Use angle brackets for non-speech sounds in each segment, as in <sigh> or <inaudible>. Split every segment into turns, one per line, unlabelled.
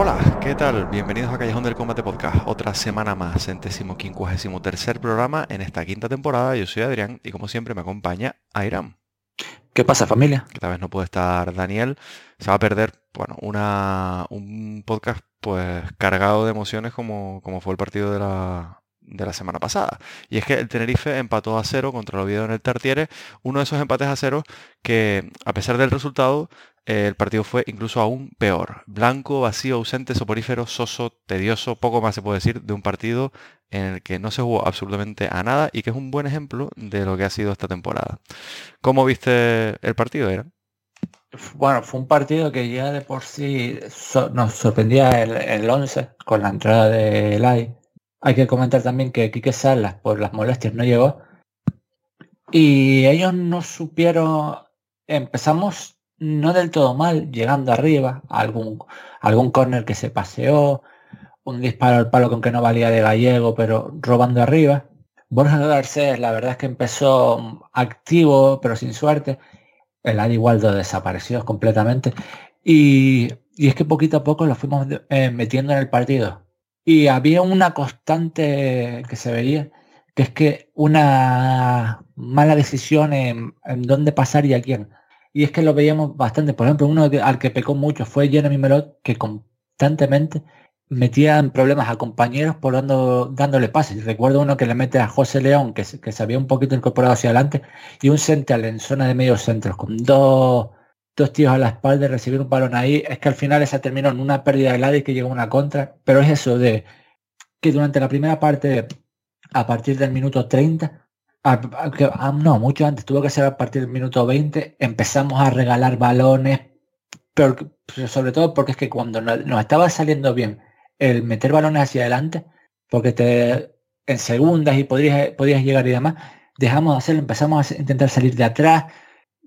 Hola, ¿qué tal? Bienvenidos a Callejón del Combate Podcast. Otra semana más, centésimo quincuagésimo tercer programa en esta quinta temporada. Yo soy Adrián y como siempre me acompaña Airam.
¿Qué pasa familia?
Que tal vez no puede estar Daniel. Se va a perder, bueno, una, un podcast pues cargado de emociones como, como fue el partido de la, de la semana pasada. Y es que el Tenerife empató a cero contra el Oviedo en el Tartiere, uno de esos empates a cero que, a pesar del resultado, el partido fue incluso aún peor. Blanco, vacío, ausente, soporífero, soso, tedioso, poco más se puede decir de un partido en el que no se jugó absolutamente a nada y que es un buen ejemplo de lo que ha sido esta temporada. ¿Cómo viste el partido, Era?
Bueno, fue un partido que ya de por sí nos sorprendía el, el 11 con la entrada de Lai. Hay que comentar también que Quique Salas por las molestias no llegó. Y ellos no supieron, empezamos no del todo mal, llegando arriba, algún, algún córner que se paseó, un disparo al palo con que no valía de gallego, pero robando arriba. Borja Garcés, la verdad es que empezó activo, pero sin suerte. El Adi Waldo desapareció completamente. Y, y, es que poquito a poco lo fuimos eh, metiendo en el partido. Y había una constante que se veía, que es que una mala decisión en, dónde pasar y a quién y es que lo veíamos bastante. Por ejemplo, uno al que pecó mucho fue Jeremy Melot, que constantemente metía en problemas a compañeros por dando, dándole pases. Recuerdo uno que le mete a José León, que, que se había un poquito incorporado hacia adelante, y un central en zona de medio centros, con dos, dos tíos a la espalda y recibir un balón ahí. Es que al final esa terminó en una pérdida de lado y que llegó una contra. Pero es eso de que durante la primera parte, a partir del minuto 30, Ah, no, mucho antes, tuvo que ser a partir del minuto 20, empezamos a regalar balones, pero, sobre todo porque es que cuando nos, estaba saliendo bien el meter balones hacia adelante, porque te en segundas y podrías, podías llegar y demás, dejamos de hacerlo, empezamos a intentar salir de atrás,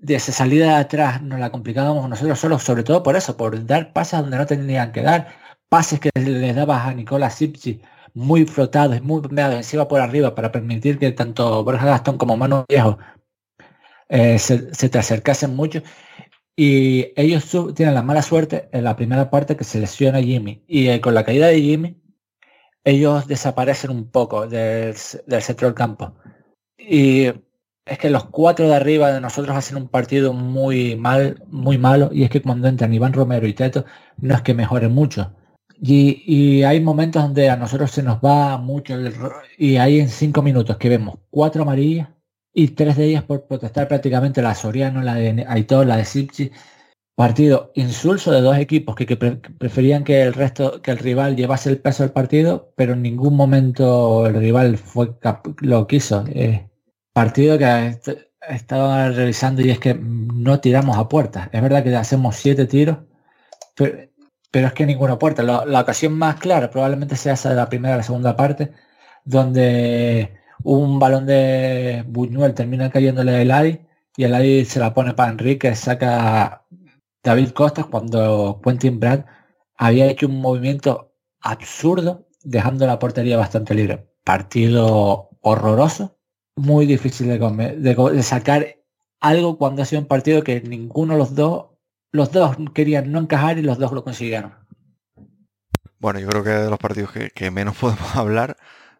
de esa salida de atrás nos la complicábamos nosotros solos, sobre todo por eso, por dar pases donde no tenían que dar, pases que les dabas a Nicolás Sipsi muy flotados, muy encima por arriba para permitir que tanto Borja Gastón como Manu Viejo eh, se, te acercasen mucho. Y ellos tienen la mala suerte en la primera parte que se lesiona Jimmy. Y eh, con la caída de Jimmy, ellos desaparecen un poco del, centro del campo. Y es que los cuatro de arriba de nosotros hacen un partido muy mal, muy malo. Y es que cuando entran Iván Romero y Teto, no es que mejoren mucho. Y, hay momentos donde a nosotros se nos va mucho el, y hay en cinco minutos que vemos cuatro amarillas y tres de ellas por protestar prácticamente la Soriano, la de Aitor, la de Sipchi. Partido insulso de dos equipos que, preferían que el resto, que el rival llevase el peso del partido, pero en ningún momento el rival fue lo quiso. Eh, partido que estaba revisando y es que no tiramos a puertas. Es verdad que hacemos siete tiros, pero, es que ninguna puerta. La, ocasión más clara probablemente sea esa de la primera a la segunda parte, donde un balón de Buñuel termina cayéndole el AI y el AI se la pone para Enrique, saca David Costas cuando Quentin Brad había hecho un movimiento absurdo dejando la portería bastante libre. Partido horroroso, muy difícil de, sacar algo cuando ha sido un partido que ninguno de los dos, los dos querían no encajar y los dos lo consiguieron.
Bueno, yo creo que de los partidos que, menos <laughs> podemos hablar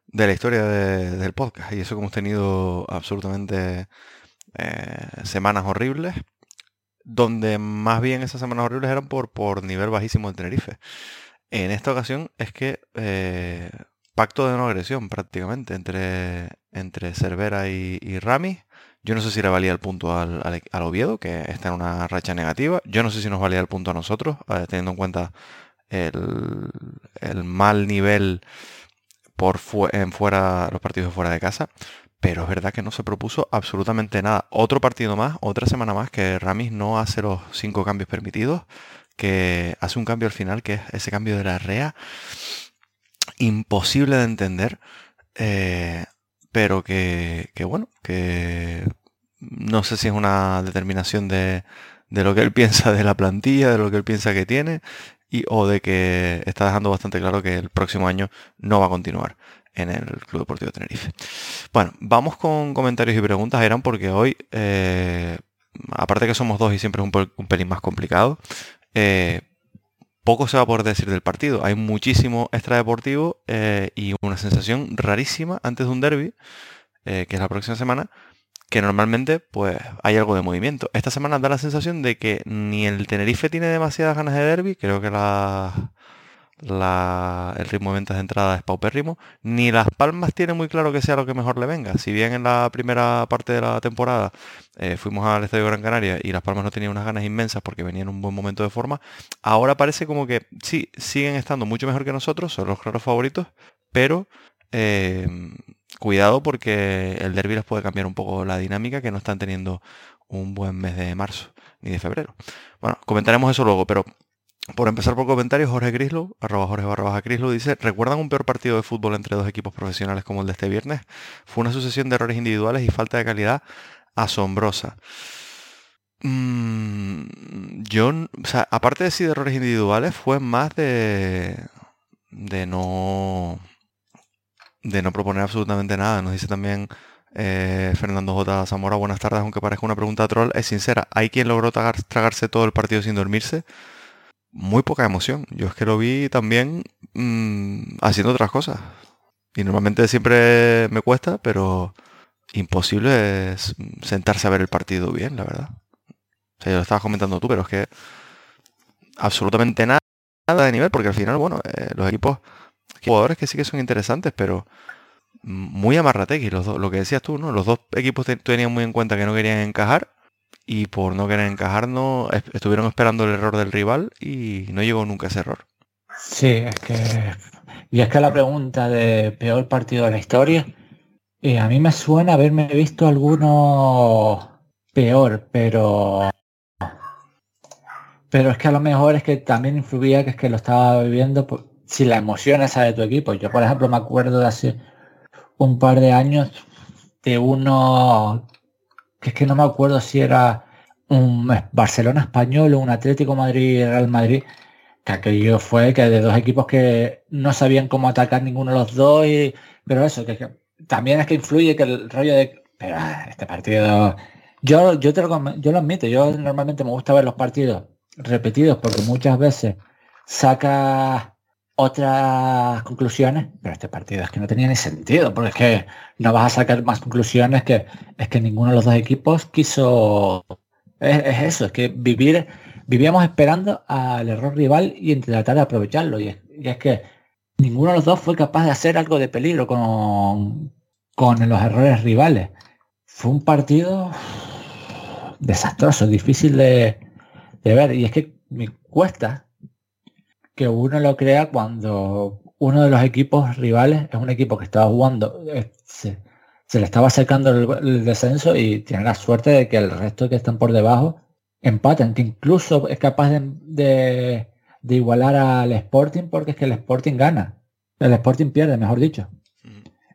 de la historia del podcast. Y eso que hemos tenido absolutamente eh, semanas horribles, donde más bien esas semanas horribles eran por, por nivel bajísimo de Tenerife. En esta ocasión es que eh, pacto de no agresión prácticamente entre, entre Cervera y, Rami. Yo no sé si le valía el punto al, Oviedo, que está en una racha negativa. Yo no sé si nos valía el punto a nosotros, eh, teniendo en cuenta el, mal nivel por fuera los partidos de fuera de casa. Pero es verdad que no se propuso absolutamente nada. Otro partido más, otra semana más, que Ramis no hace los cinco cambios permitidos, que hace un cambio al final, que es ese cambio de la REA imposible de entender, eh, pero que, bueno, que no sé si es una determinación de, de, lo que él <laughs> piensa de la plantilla, de lo que él piensa que tiene, y, o de que está dejando bastante claro que el próximo año no va a continuar en el Club Deportivo Tenerife. Bueno, vamos con comentarios y preguntas, eran porque hoy, eh, aparte que somos dos y siempre es un, pelín más complicado, eh, poco se va a poder decir del partido. Hay muchísimo extradeportivo eh, y una sensación rarísima antes de un derby, eh, que es la próxima semana, que normalmente pues hay algo de movimiento. Esta semana da la sensación de que ni el Tenerife tiene demasiadas ganas de derby, creo que el ritmo de ventas de entrada es paupérrimo, ni Las Palmas tiene muy claro que sea lo que mejor le venga. Si bien en la primera parte de la temporada eh, fuimos al Estadio Gran Canaria y Las Palmas no tenían unas ganas inmensas porque venían en un buen momento de forma, ahora parece como que sí, siguen estando mucho mejor que nosotros, son los claros favoritos, pero eh, cuidado porque el derby les puede cambiar un poco la dinámica que no están teniendo un buen mes de marzo ni de febrero. Bueno, comentaremos eso luego, pero por empezar por comentarios, Jorge Grislow, arroba Jorge barra baja Grislow, dice, ¿recuerdan un peor partido de fútbol entre dos equipos profesionales como el de este viernes? Fue una sucesión de errores individuales y falta de calidad asombrosa. Mm, yo, o sea, aparte de sí de errores individuales, fue más de, de no, de no proponer absolutamente nada. Nos dice también eh, Fernando J. Zamora, buenas tardes, aunque parezca una pregunta troll, es sincera. ¿Hay quien logró tragarse todo el partido sin dormirse? Muy poca emoción. Yo es que lo vi también mm, haciendo otras cosas. Y normalmente siempre me cuesta, pero imposible es sentarse a ver el partido bien, la verdad. O sea, yo lo estabas comentando tú, pero es que absolutamente nada, de nivel, porque al final, bueno, eh, los equipos, jugadores que sí que son interesantes, pero muy amarrategui, los lo que decías tú, ¿no? Los dos equipos tenían muy en cuenta que no querían encajar y por no querer encajarnos estuvieron esperando el error del rival y no llegó nunca ese error.
Sí, es que y es que la pregunta de peor partido de la historia y a mí me suena haberme visto alguno peor, pero pero es que a lo mejor es que también influía que es que lo estaba viviendo por, si la emoción esa de tu equipo. Yo por ejemplo me acuerdo de hace un par de años de uno que es que no me acuerdo si era un Barcelona español o un Atlético Madrid Real Madrid, que aquello fue que de dos equipos que no sabían cómo atacar ninguno de los dos, pero eso, que, también es que influye que el rollo de, pero ah, este partido, yo, yo, te lo, yo lo admito, yo normalmente me gusta ver los partidos repetidos porque muchas veces saca otras conclusiones, pero este partido es que no tenía ni sentido, porque es que no vas a sacar más conclusiones que es que ninguno de los dos equipos quiso es, eso, es que vivir vivíamos esperando al error rival y tratar de aprovecharlo. Y es, que ninguno de los dos fue capaz de hacer algo de peligro con, con los errores rivales. Fue un partido desastroso, difícil de, de ver. Y es que me cuesta que uno lo crea cuando uno de los equipos rivales es un equipo que estaba jugando, eh, se, se le estaba acercando el, descenso y tiene la suerte de que el resto que están por debajo empaten, que incluso es capaz de, igualar al Sporting porque es que el Sporting gana. El Sporting pierde, mejor dicho.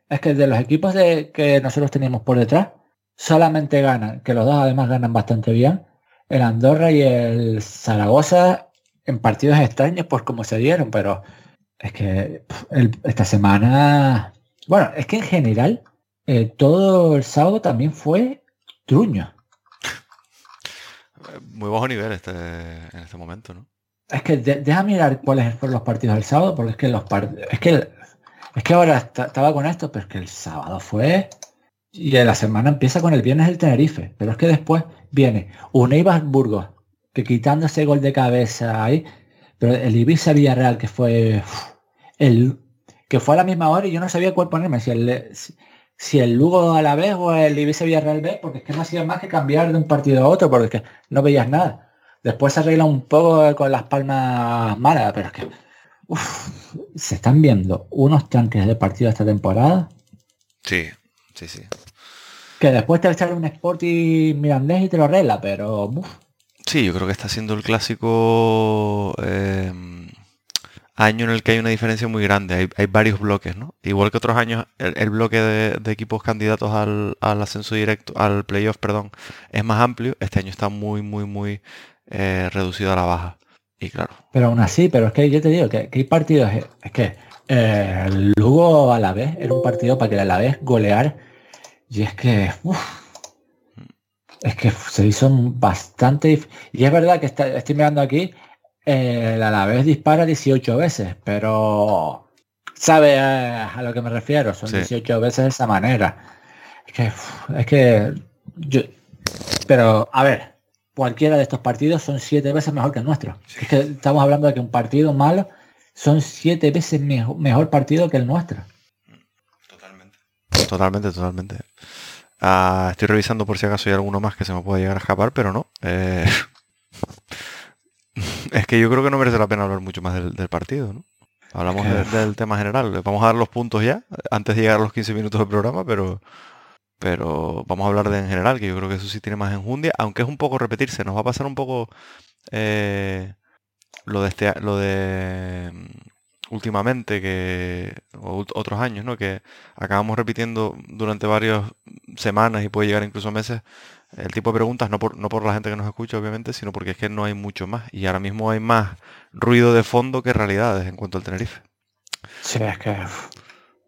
Es que de los equipos de, que nosotros teníamos por detrás, solamente ganan, que los dos además ganan bastante bien, el Andorra y el Zaragoza en partidos extraños por cómo se dieron, pero es que esta semana, bueno, es que en general eh, todo el sábado también fue truño.
Muy bajo nivel este, en este momento, ¿no?
Es que deja mirar cuáles fueron los partidos del sábado, porque es que los es que es que ahora estaba con esto, pero es que el sábado fue y la semana empieza con el viernes del Tenerife, pero es que después viene un Eibar Burgos, que quitando ese gol de cabeza ahí, pero el Ibiza Villarreal que fue el que fue a la misma hora y yo no sabía cuál ponerme, si el, si el Lugo a la vez o el Ibiza Villarreal B, porque es que no hacía más que cambiar de un partido a otro, porque es que no veías nada. Después se arregla un poco con las palmas malas, pero es que se están viendo unos tanques de partido esta temporada.
Sí, sí, sí.
Que después te echar un Sporting Mirandés y te lo arregla, pero...
Sí, yo creo que está siendo el clásico eh, año en el que hay una diferencia muy grande. Hay, varios bloques, ¿no? Igual que otros años, el, bloque de, equipos candidatos al, ascenso directo, al playoff, perdón, es más amplio. Este año está muy, muy, muy eh, reducido a la baja. Y claro.
Pero aún así, pero es que yo te digo que, hay partidos, es que eh, Lugo a la vez era un partido para que a la vez golear. Y es que, es que se hizo bastante... Y es verdad que estoy mirando aquí, el Alavés dispara 18 veces, pero sabe a, lo que me refiero, son 18 veces de esa manera. Es que, es que yo, pero a ver, cualquiera de estos partidos son siete veces mejor que el nuestro. Es que estamos hablando de que un partido malo son siete veces mejor, partido que el nuestro.
Totalmente. Totalmente, totalmente. Ah, estoy revisando por si acaso hay alguno más que se me puede llegar a escapar, pero no. Eh, <laughs> es que yo creo que no merece la pena hablar mucho más del, partido, ¿no? Hablamos del tema general. Vamos a dar los puntos ya, antes de llegar a los 15 minutos del programa, pero pero vamos a hablar de en general, que yo creo que eso sí tiene más enjundia, aunque es un poco repetirse. Nos va a pasar un poco eh, lo de este, lo de mm, últimamente que otros años, ¿no? Que acabamos repitiendo durante varias semanas y puede llegar incluso meses el tipo de preguntas, no por, no por la gente que nos escucha, obviamente, sino porque es que no hay mucho más. Y ahora mismo hay más ruido de fondo que realidades en cuanto al Tenerife.
Sí, es que...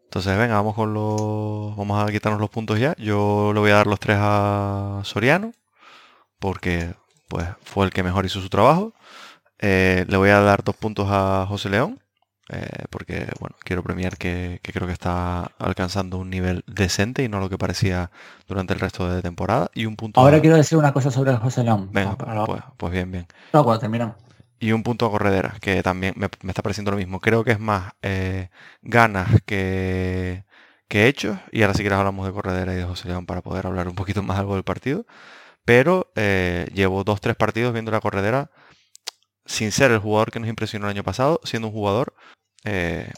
Entonces, venga, vamos con los... Vamos a quitarnos los puntos ya. Yo le voy a dar los tres a Soriano, porque pues fue el que mejor hizo su trabajo. Eh, le voy a dar dos puntos a José León, eh, porque bueno, quiero premiar que, creo que está alcanzando un nivel decente y no lo que parecía durante el resto de temporada. Y un punto
Ahora quiero decir una cosa sobre José León.
Venga, pues, pues, bien, bien.
No, cuando terminamos.
Y un punto a corredera, que también me, está pareciendo lo mismo. Creo que es más eh, ganas que, que hechos. Y ahora si quieres hablamos de corredera y de José León para poder hablar un poquito más algo del partido. Pero eh, llevo dos, tres partidos viendo la corredera sin ser el jugador que nos impresionó el año pasado, siendo un jugador eh,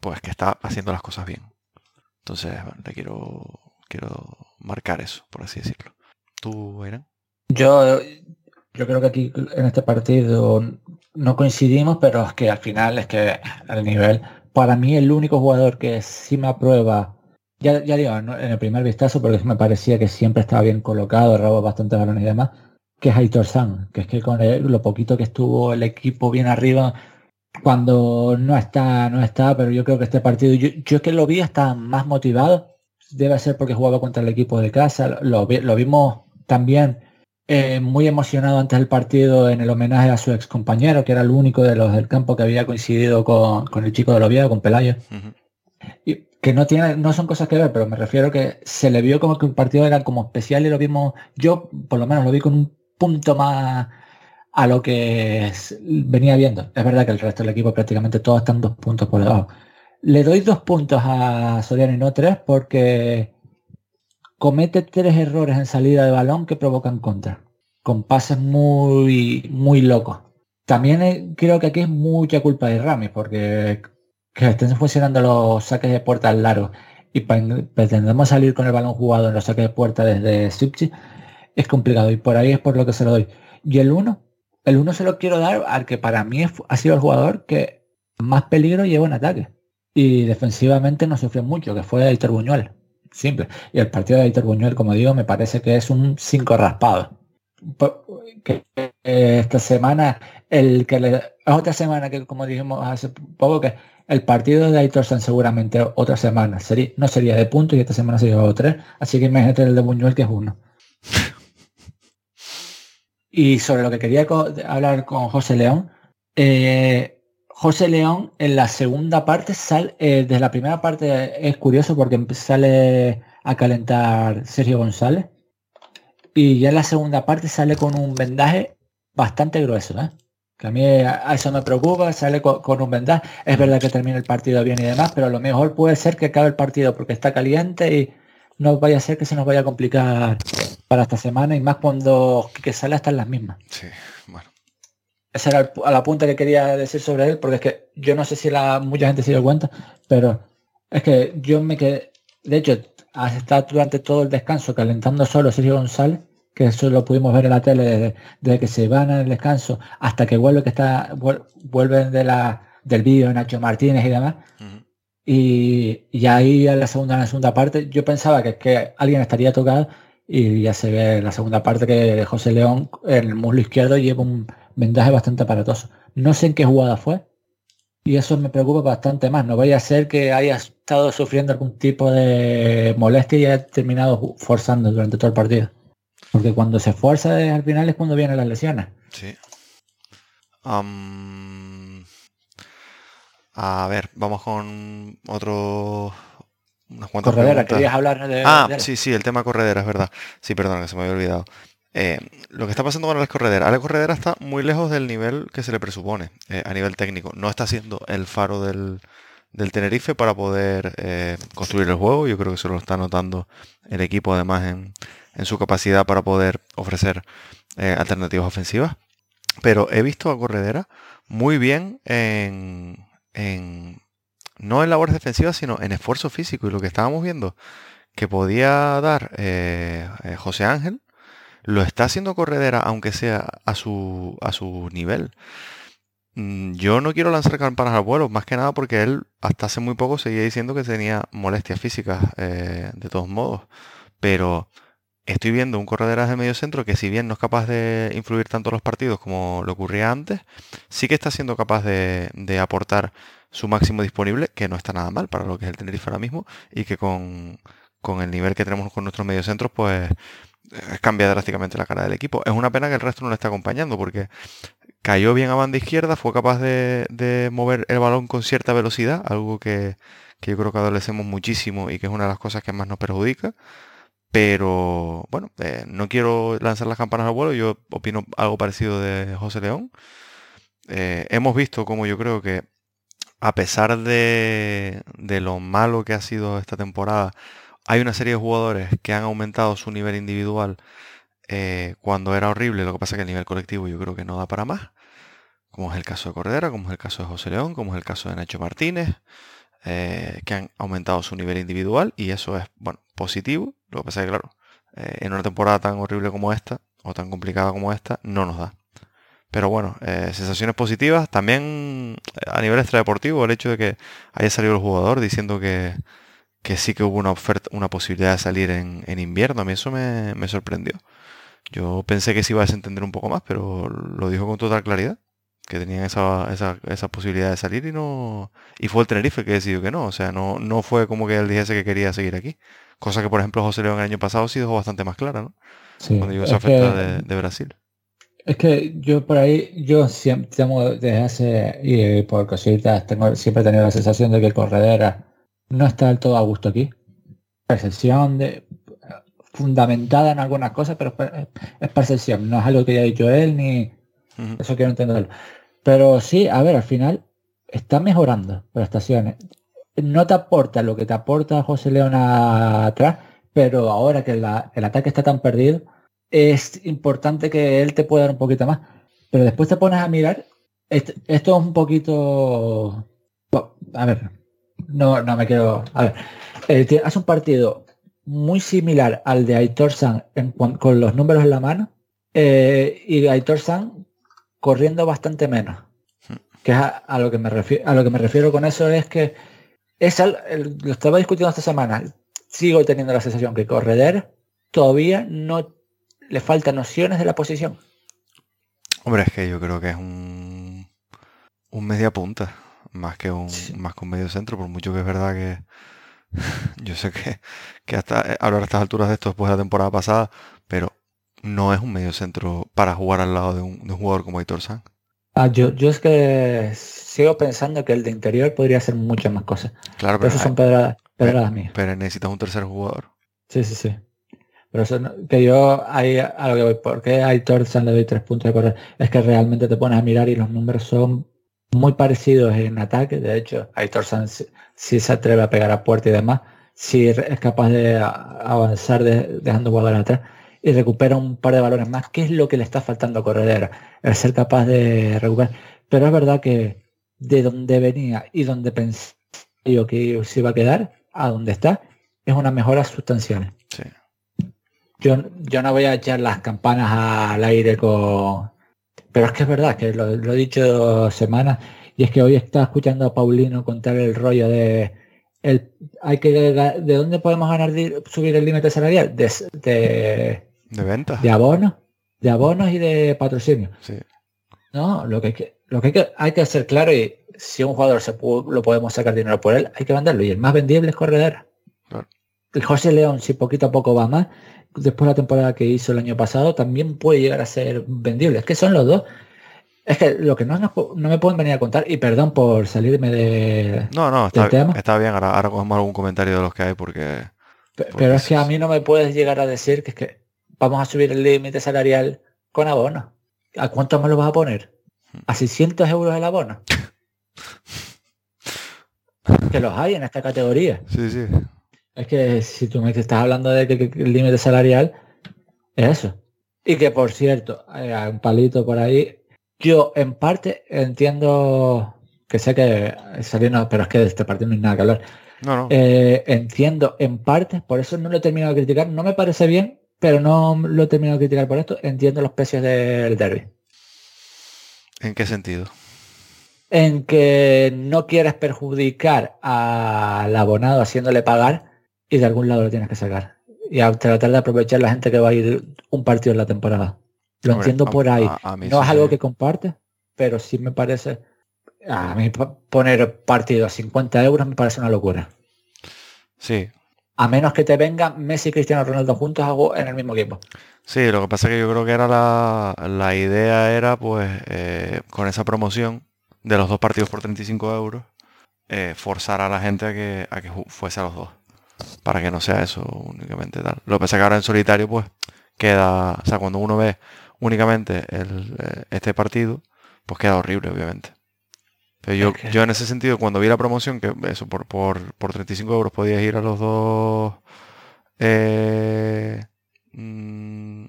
pues que está haciendo las cosas bien. Entonces, le quiero, quiero marcar eso, por así decirlo. ¿Tú, Irán?
Yo, yo creo que aquí en este partido no coincidimos, pero es que al final es que al nivel, para mí el único jugador que sí me aprueba, ya, ya digo, en el primer vistazo, porque me parecía que siempre estaba bien colocado, robó bastante balones y demás, que es Aitor San, que es que con lo poquito que estuvo el equipo bien arriba, cuando no está, no está, pero yo creo que este partido, yo, es que lo vi hasta más motivado, debe ser porque jugaba contra el equipo de casa, lo, lo vimos también eh, muy emocionado antes del partido en el homenaje a su ex compañero, que era el único de los del campo que había coincidido con, el chico de Oviedo, con Pelayo. Y que no tiene, no son cosas que ver, pero me refiero que se le vio como que un partido era como especial y lo vimos, yo por lo menos lo vi con un punto más a lo que venía viendo. Es verdad que el resto del equipo prácticamente todos están dos puntos por debajo. Le doy dos puntos a Soriano y no tres porque comete tres errores en salida de balón que provocan contra, con pases muy, muy locos. También creo que aquí es mucha culpa de Rami porque que estén funcionando los saques de puertas largos y pretendemos salir con el balón jugado en los saques de puerta desde Sipchi, es complicado y por ahí es por lo que se lo doy. Y el 1, el 1 se lo quiero dar al que para mí ha sido el jugador que más peligro lleva en ataque. Y defensivamente no sufrió mucho, que fue el Buñuel. Simple. Y el partido de Aitor Buñuel, como digo, me parece que es un 5 raspado. Que, esta semana, el que le, otra semana que como dijimos hace poco, que el partido de Aitor San seguramente otra semana sería, no sería de punto y esta semana se llevado tres. Así que imagínate el de Buñuel que es uno. Y sobre lo que quería hablar con José León, eh, José León en la segunda parte sale, eh, desde la primera parte es curioso porque sale a calentar Sergio González y ya en la segunda parte sale con un vendaje bastante grueso, ¿eh? que a mí a eso me preocupa, sale con, un vendaje, es verdad que termina el partido bien y demás, pero a lo mejor puede ser que acabe el partido porque está caliente y no vaya a ser que se nos vaya a complicar para esta semana y más cuando que sale hasta en las mismas.
Sí, bueno.
Esa era a la punta que quería decir sobre él, porque es que yo no sé si la, mucha gente se dio cuenta, pero es que yo me quedé, de hecho, está durante todo el descanso calentando solo Sergio González, que eso lo pudimos ver en la tele desde, que se van al descanso hasta que vuelve que está vuelven de la del vídeo Nacho Martínez y demás. Y, y, ahí en la segunda en la segunda parte yo pensaba que, que alguien estaría tocado y ya se ve en la segunda parte que José León en el muslo izquierdo lleva un vendaje bastante aparatoso. No sé en qué jugada fue. Y eso me preocupa bastante más. No vaya a ser que haya estado sufriendo algún tipo de molestia y haya terminado forzando durante todo el partido. Porque cuando se fuerza al final es cuando vienen las lesiones.
Sí. A ver, vamos con otro...
Unas cuantas Corredera, querías hablar de...
Ah, sí, sí, el tema corredera, es verdad. Sí, perdón, que se me había olvidado. Eh, lo que está pasando con Alex Corredera, Alex Corredera está muy lejos del nivel que se le presupone eh, a nivel técnico. No está siendo el faro del, Tenerife para poder eh, construir el juego. Yo creo que se lo está notando el equipo además en, su capacidad para poder ofrecer alternativas ofensivas. Pero he visto a Corredera muy bien en, no en labores defensivas, sino en esfuerzo físico. Y lo que estábamos viendo que podía dar José Ángel lo está haciendo corredera, aunque sea a su, a su nivel. Mm, yo no quiero lanzar campanas al vuelo, más que nada porque él hasta hace muy poco seguía diciendo que tenía molestias físicas eh, de todos modos. Pero estoy viendo un corredera de medio centro que si bien no es capaz de influir tanto en los partidos como lo ocurría antes, sí que está siendo capaz de, aportar su máximo disponible, que no está nada mal para lo que es el Tenerife ahora mismo, y que con, el nivel que tenemos con nuestros mediocentros, pues cambia drásticamente la cara del equipo. Es una pena que el resto no le esté acompañando porque cayó bien a banda izquierda, fue capaz de, mover el balón con cierta velocidad, algo que, yo creo que adolecemos muchísimo y que es una de las cosas que más nos perjudica. Pero bueno, eh, no quiero lanzar las campanas al vuelo, yo opino algo parecido de José León. Eh, hemos visto como yo creo que a pesar de, de lo malo que ha sido esta temporada, hay una serie de jugadores que han aumentado su nivel individual eh, cuando era horrible, lo que pasa es que el nivel colectivo yo creo que no da para más, como es el caso de Cordera, como es el caso de José León, como es el caso de Nacho Martínez, que han aumentado su nivel individual y eso es, bueno, positivo, lo que pasa es que claro, eh, en una temporada tan horrible como esta, o tan complicada como esta, no nos da. Pero bueno, sensaciones positivas. También a nivel extradeportivo, el hecho de que haya salido el jugador diciendo que, que sí que hubo una oferta, una posibilidad de salir en, invierno. A mí eso me, sorprendió. Yo pensé que se iba a desentender un poco más, pero lo dijo con total claridad. Que tenían esa, esa, posibilidad de salir y no. Y fue el Tenerife que decidió que no. O sea, no, no fue como que él dijese que quería seguir aquí. Cosa que, por ejemplo, José León el año pasado sí dejó bastante más clara, ¿no? Cuando llegó esa oferta de, Brasil.
Es que yo por ahí, yo siempre tengo desde hace, y por cositas, tengo, siempre he tenido la sensación de que Corredera no está del todo a gusto aquí. Percepción de, fundamentada en algunas cosas, pero es percepción, no es algo que haya dicho él ni eso quiero entenderlo. Pero sí, a ver, al final está mejorando prestaciones. No te aporta lo que te aporta José León atrás, pero ahora que el ataque está tan perdido, es importante que él te pueda dar un poquito más. Pero después te pones a mirar, esto, esto es un poquito... A ver, no, no me quiero. A ver. Eh, hace un partido muy similar al de Aitor San con los números en la mano eh, y Aitor San corriendo bastante menos. Hmm. Que es a, lo que me refiero, a lo que me refiero con eso es que es lo estaba discutiendo esta semana. Sigo teniendo la sensación que Correder todavía no le faltan nociones de la posición.
Hombre, es que yo creo que es un, un media punta, más que un, más que un medio centro, por mucho que es verdad que <laughs> yo sé que, que hasta eh, hablar a estas alturas de esto después de la temporada pasada, pero no es un medio centro para jugar al lado de un, jugador como Aitor San.
Ah, yo, yo es que sigo pensando que el de interior podría hacer muchas más cosas.
Claro, pero,
eso son pedradas, pedradas mías.
Pero necesitas un tercer jugador.
Sí, sí, sí. Pero eso que yo ahí a lo que voy, ¿por qué Aitor San le doy tres puntos de correr? Es que realmente te pones a mirar y los números son muy parecidos en ataque. De hecho, Aitor San si, se atreve a pegar a puerta y demás, si es capaz de avanzar dejando jugador atrás y recupera un par de balones más, ¿qué es lo que le está faltando a Corredera? El ser capaz de recuperar. Pero es verdad que de donde venía y donde pensé yo que se iba a quedar, a donde está, es una mejora sustancial.
Sí.
Yo, yo no voy a echar las campanas al aire con... Pero es que es verdad, que lo, he dicho semanas, y es que hoy está escuchando a Paulino contar el rollo de... El, hay que ¿De dónde podemos ganar subir el límite salarial? De, de,
de venta.
De abonos. De abonos y de patrocinio.
Sí.
No, lo que hay que, lo que hay que, hay que hacer claro y si un jugador se lo podemos sacar dinero por él, hay que venderlo. Y el más vendible es Corredera. El José León, si poquito a poco va más, después de la temporada que hizo el año pasado, también puede llegar a ser vendible. Es que son los dos. Es que lo que no, no, me pueden venir a contar, y perdón por salirme de.
No, no, está, está bien. Ahora, ahora cogemos algún comentario de los que hay porque.
Pero, es que a mí no me puedes llegar a decir que es que vamos a subir el límite salarial con abono. ¿A cuánto me lo vas a poner? ¿A 600 euros el abono? que los hay en esta categoría.
Sí, sí.
Es que si tú me estás hablando de que, el límite salarial es eso. Y que por cierto, hay un palito por ahí. Yo en parte entiendo que sé que saliendo, pero es que de este partido no hay nada que hablar.
No, no.
Eh, entiendo en parte, por eso no lo he terminado de criticar. No me parece bien, pero no lo he terminado de criticar por esto. Entiendo los precios del derby.
¿En qué sentido?
En que no quieres perjudicar al abonado haciéndole pagar y de algún lado lo tienes que sacar. Y a tratar de aprovechar la gente que va a ir un partido en la temporada. Lo entiendo por ahí. no es algo que comparte, pero sí me parece... A mí poner partido a 50 euros me parece una locura.
Sí.
A menos que te vengan Messi y Cristiano Ronaldo juntos en el mismo equipo.
Sí, lo que pasa es que yo creo que era la, idea era pues eh, con esa promoción de los dos partidos por 35 euros, eh, forzar a la gente a que, a que fuese a los dos para que no sea eso únicamente tal. Lo que pasa es que ahora en solitario pues queda, o sea, cuando uno ve únicamente eh, este partido, pues queda horrible, obviamente. Pero yo, yo en ese sentido, cuando vi la promoción, que eso por, por, por 35 euros podías ir a los dos eh, mm,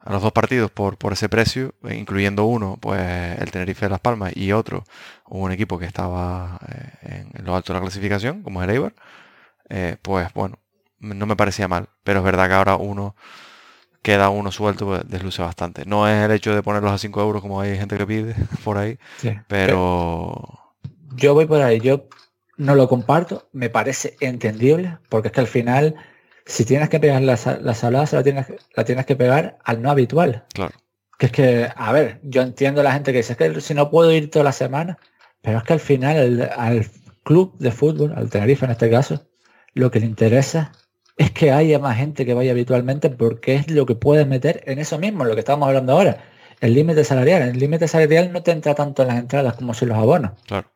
a los dos partidos por, por ese precio, incluyendo uno, pues el Tenerife de Las Palmas y otro, un equipo que estaba eh, en lo alto de la clasificación, como es el Eibar, eh, pues bueno, no me parecía mal. Pero es verdad que ahora uno queda uno suelto, pues desluce bastante. No es el hecho de ponerlos a 5 euros como hay gente que pide <laughs> por ahí, pero...
Yo voy por ahí, yo no lo comparto, me parece entendible, porque es que al final, si tienes que pegar las la salada, se la tienes, la tienes que pegar al no habitual.
Claro.
Que es que, a ver, yo entiendo a la gente que dice, es que si no puedo ir toda la semana, pero es que al final al club de fútbol, al Tenerife en este caso, lo que le interesa es que haya más gente que vaya habitualmente porque es lo que puedes meter en eso mismo, lo que estamos hablando ahora. El límite salarial. El límite salarial no te entra tanto en las entradas como si los abonos.
Claro.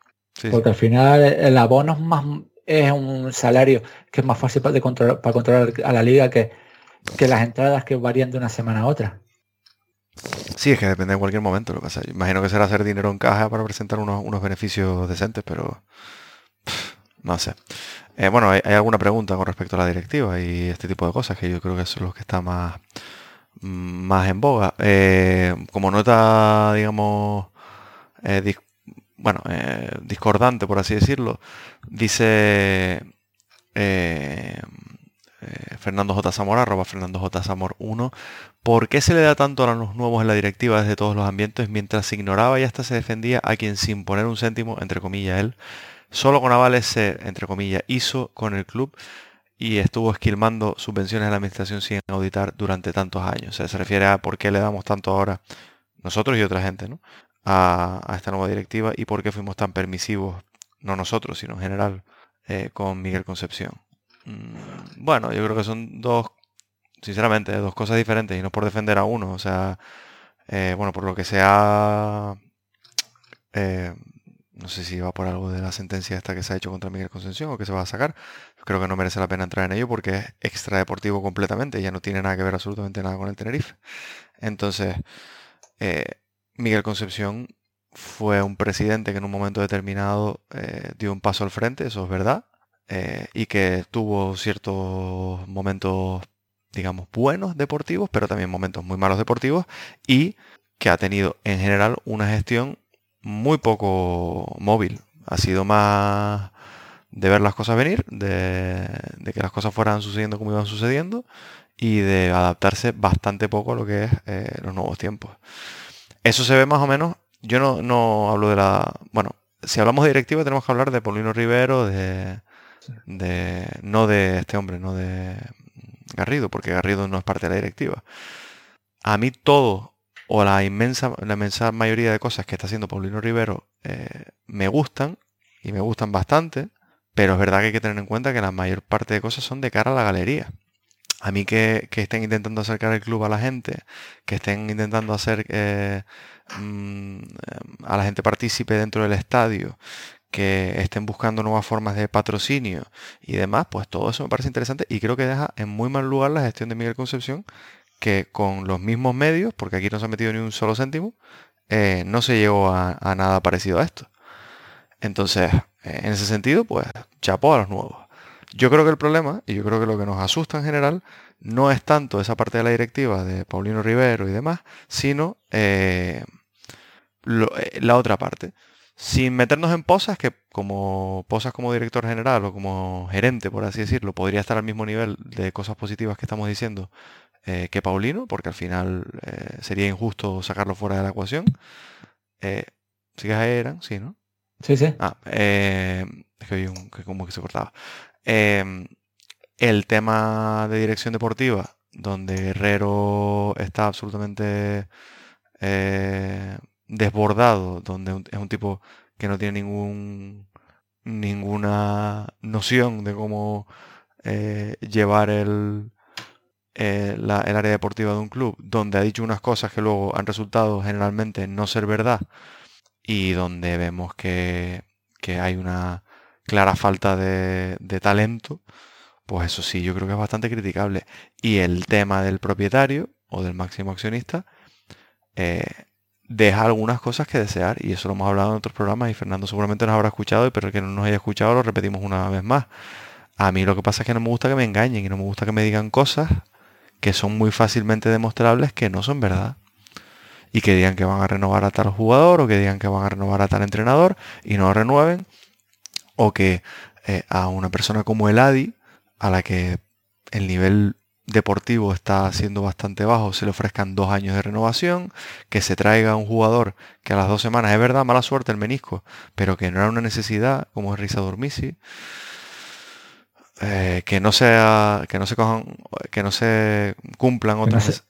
porque al final el abono es, más, es un salario que es más fácil para, controlar, para controlar a la liga que, que las entradas que varían de una semana a otra.
Sí, es que depende en cualquier momento. Lo que pasa. Imagino que será hacer dinero en caja para presentar unos, unos beneficios decentes, pero no sé. Eh, bueno, hay, alguna pregunta con respecto a la directiva y este tipo de cosas que yo creo que son los que está más, más en boga. Eh, como nota, digamos, eh, bueno, discordante, por así decirlo, dice Fernando J. Zamora, arroba Fernando J. Zamor 1. ¿Por qué se le da tanto a los nuevos en la directiva desde todos los ambientes mientras se ignoraba y hasta se defendía a quien sin poner un céntimo, entre comillas, él, solo con avales se, entre comillas, hizo con el club y estuvo esquilmando subvenciones a la administración sin auditar durante tantos años? se refiere a por qué le damos tanto ahora, nosotros y otra gente, ¿no? A, esta nueva directiva y por qué fuimos tan permisivos, no nosotros, sino en general, eh, con Miguel Concepción. Mm, bueno, yo creo que son dos, sinceramente, dos cosas diferentes y no por defender a uno. O sea, eh, bueno, por lo que sea, eh, no sé si va por algo de la sentencia esta que se ha hecho contra Miguel Concepción o que se va a sacar. Creo que no merece la pena entrar en ello porque es extradeportivo completamente, ya no tiene nada que ver absolutamente nada con el Tenerife. Entonces, eh, Miguel Concepción fue un presidente que en un momento determinado dio un paso al frente, eso es verdad. Eh, y que tuvo ciertos momentos, digamos, buenos deportivos, pero también momentos muy malos deportivos y que ha tenido en general una gestión muy poco móvil. Ha sido más de ver las cosas venir, de, que las cosas fueran sucediendo como iban sucediendo y de adaptarse bastante poco a lo que es eh, los nuevos tiempos. Eso se ve más o menos, yo no, no hablo de la... Bueno, si hablamos de directiva tenemos que hablar de Paulino Rivero, de, de, no de este hombre, no de Garrido, porque Garrido no es parte de la directiva. A mí todo, o la inmensa, mayoría de cosas que está haciendo Paulino Rivero eh, me gustan, y me gustan bastante, pero es verdad que hay que tener en cuenta que la mayor parte de cosas son de cara a la galería. A mí que, estén intentando acercar el club a la gente, que estén intentando hacer eh, mm, a la gente partícipe dentro del estadio, que estén buscando nuevas formas de patrocinio y demás, pues todo eso me parece interesante y creo que deja en muy mal lugar la gestión de Miguel Concepción, que con los mismos medios, porque aquí no se ha metido ni un solo céntimo, eh, no se llegó a, nada parecido a esto. Entonces, eh, en ese sentido, pues chapó a los nuevos. Yo creo que el problema, y yo creo que lo que nos asusta en general, no es tanto esa parte de la directiva de Paulino Rivero y demás, sino eh, la otra parte sin meternos en posas, que como posas como director general o como gerente, por así decirlo, podría estar al mismo nivel de cosas positivas que estamos diciendo eh, que Paulino, porque al final eh, sería injusto sacarlo fuera de la ecuación. Eh, ¿Sí que eran? Sí, ¿no?
Sí, sí.
Ah, es que vi un, que como que se cortaba. El tema de dirección deportiva, donde Guerrero está absolutamente desbordado, donde es un tipo que no tiene ningún ninguna noción de cómo eh, llevar el, eh, el área deportiva de un club, donde ha dicho unas cosas que luego han resultado generalmente no ser verdad y donde vemos que, que hay una clara falta de, de, talento, pues eso sí, yo creo que es bastante criticable. Y el tema del propietario o del máximo accionista, eh, deja algunas cosas que desear y eso lo hemos hablado en otros programas y Fernando seguramente nos habrá escuchado, pero el que no nos haya escuchado lo repetimos una vez más. A mí lo que pasa es que no me gusta que me engañen y no me gusta que me digan cosas que son muy fácilmente demostrables que no son verdad. Y que digan que van a renovar a tal jugador o que digan que van a renovar a tal entrenador y no renueven. O que eh, a una persona como el Adi, a la que el nivel deportivo está siendo bastante bajo, se le ofrezcan dos años de renovación, que se traiga un jugador que a las dos semanas, es verdad, mala suerte el menisco, pero que no era una necesidad, como es Risa Dormisi, eh, que no sea, que no se cojan, que no se cumplan otras,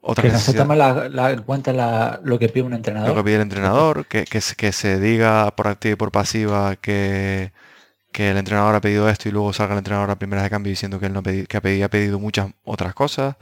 otras que no se tome la, en cuenta lo que pide un entrenador.
Lo que pide el entrenador, que, que, que se diga por activa y por pasiva que que el entrenador ha pedido esto y luego salga el entrenador a primeras de cambio diciendo que él no que ha pedido muchas otras cosas,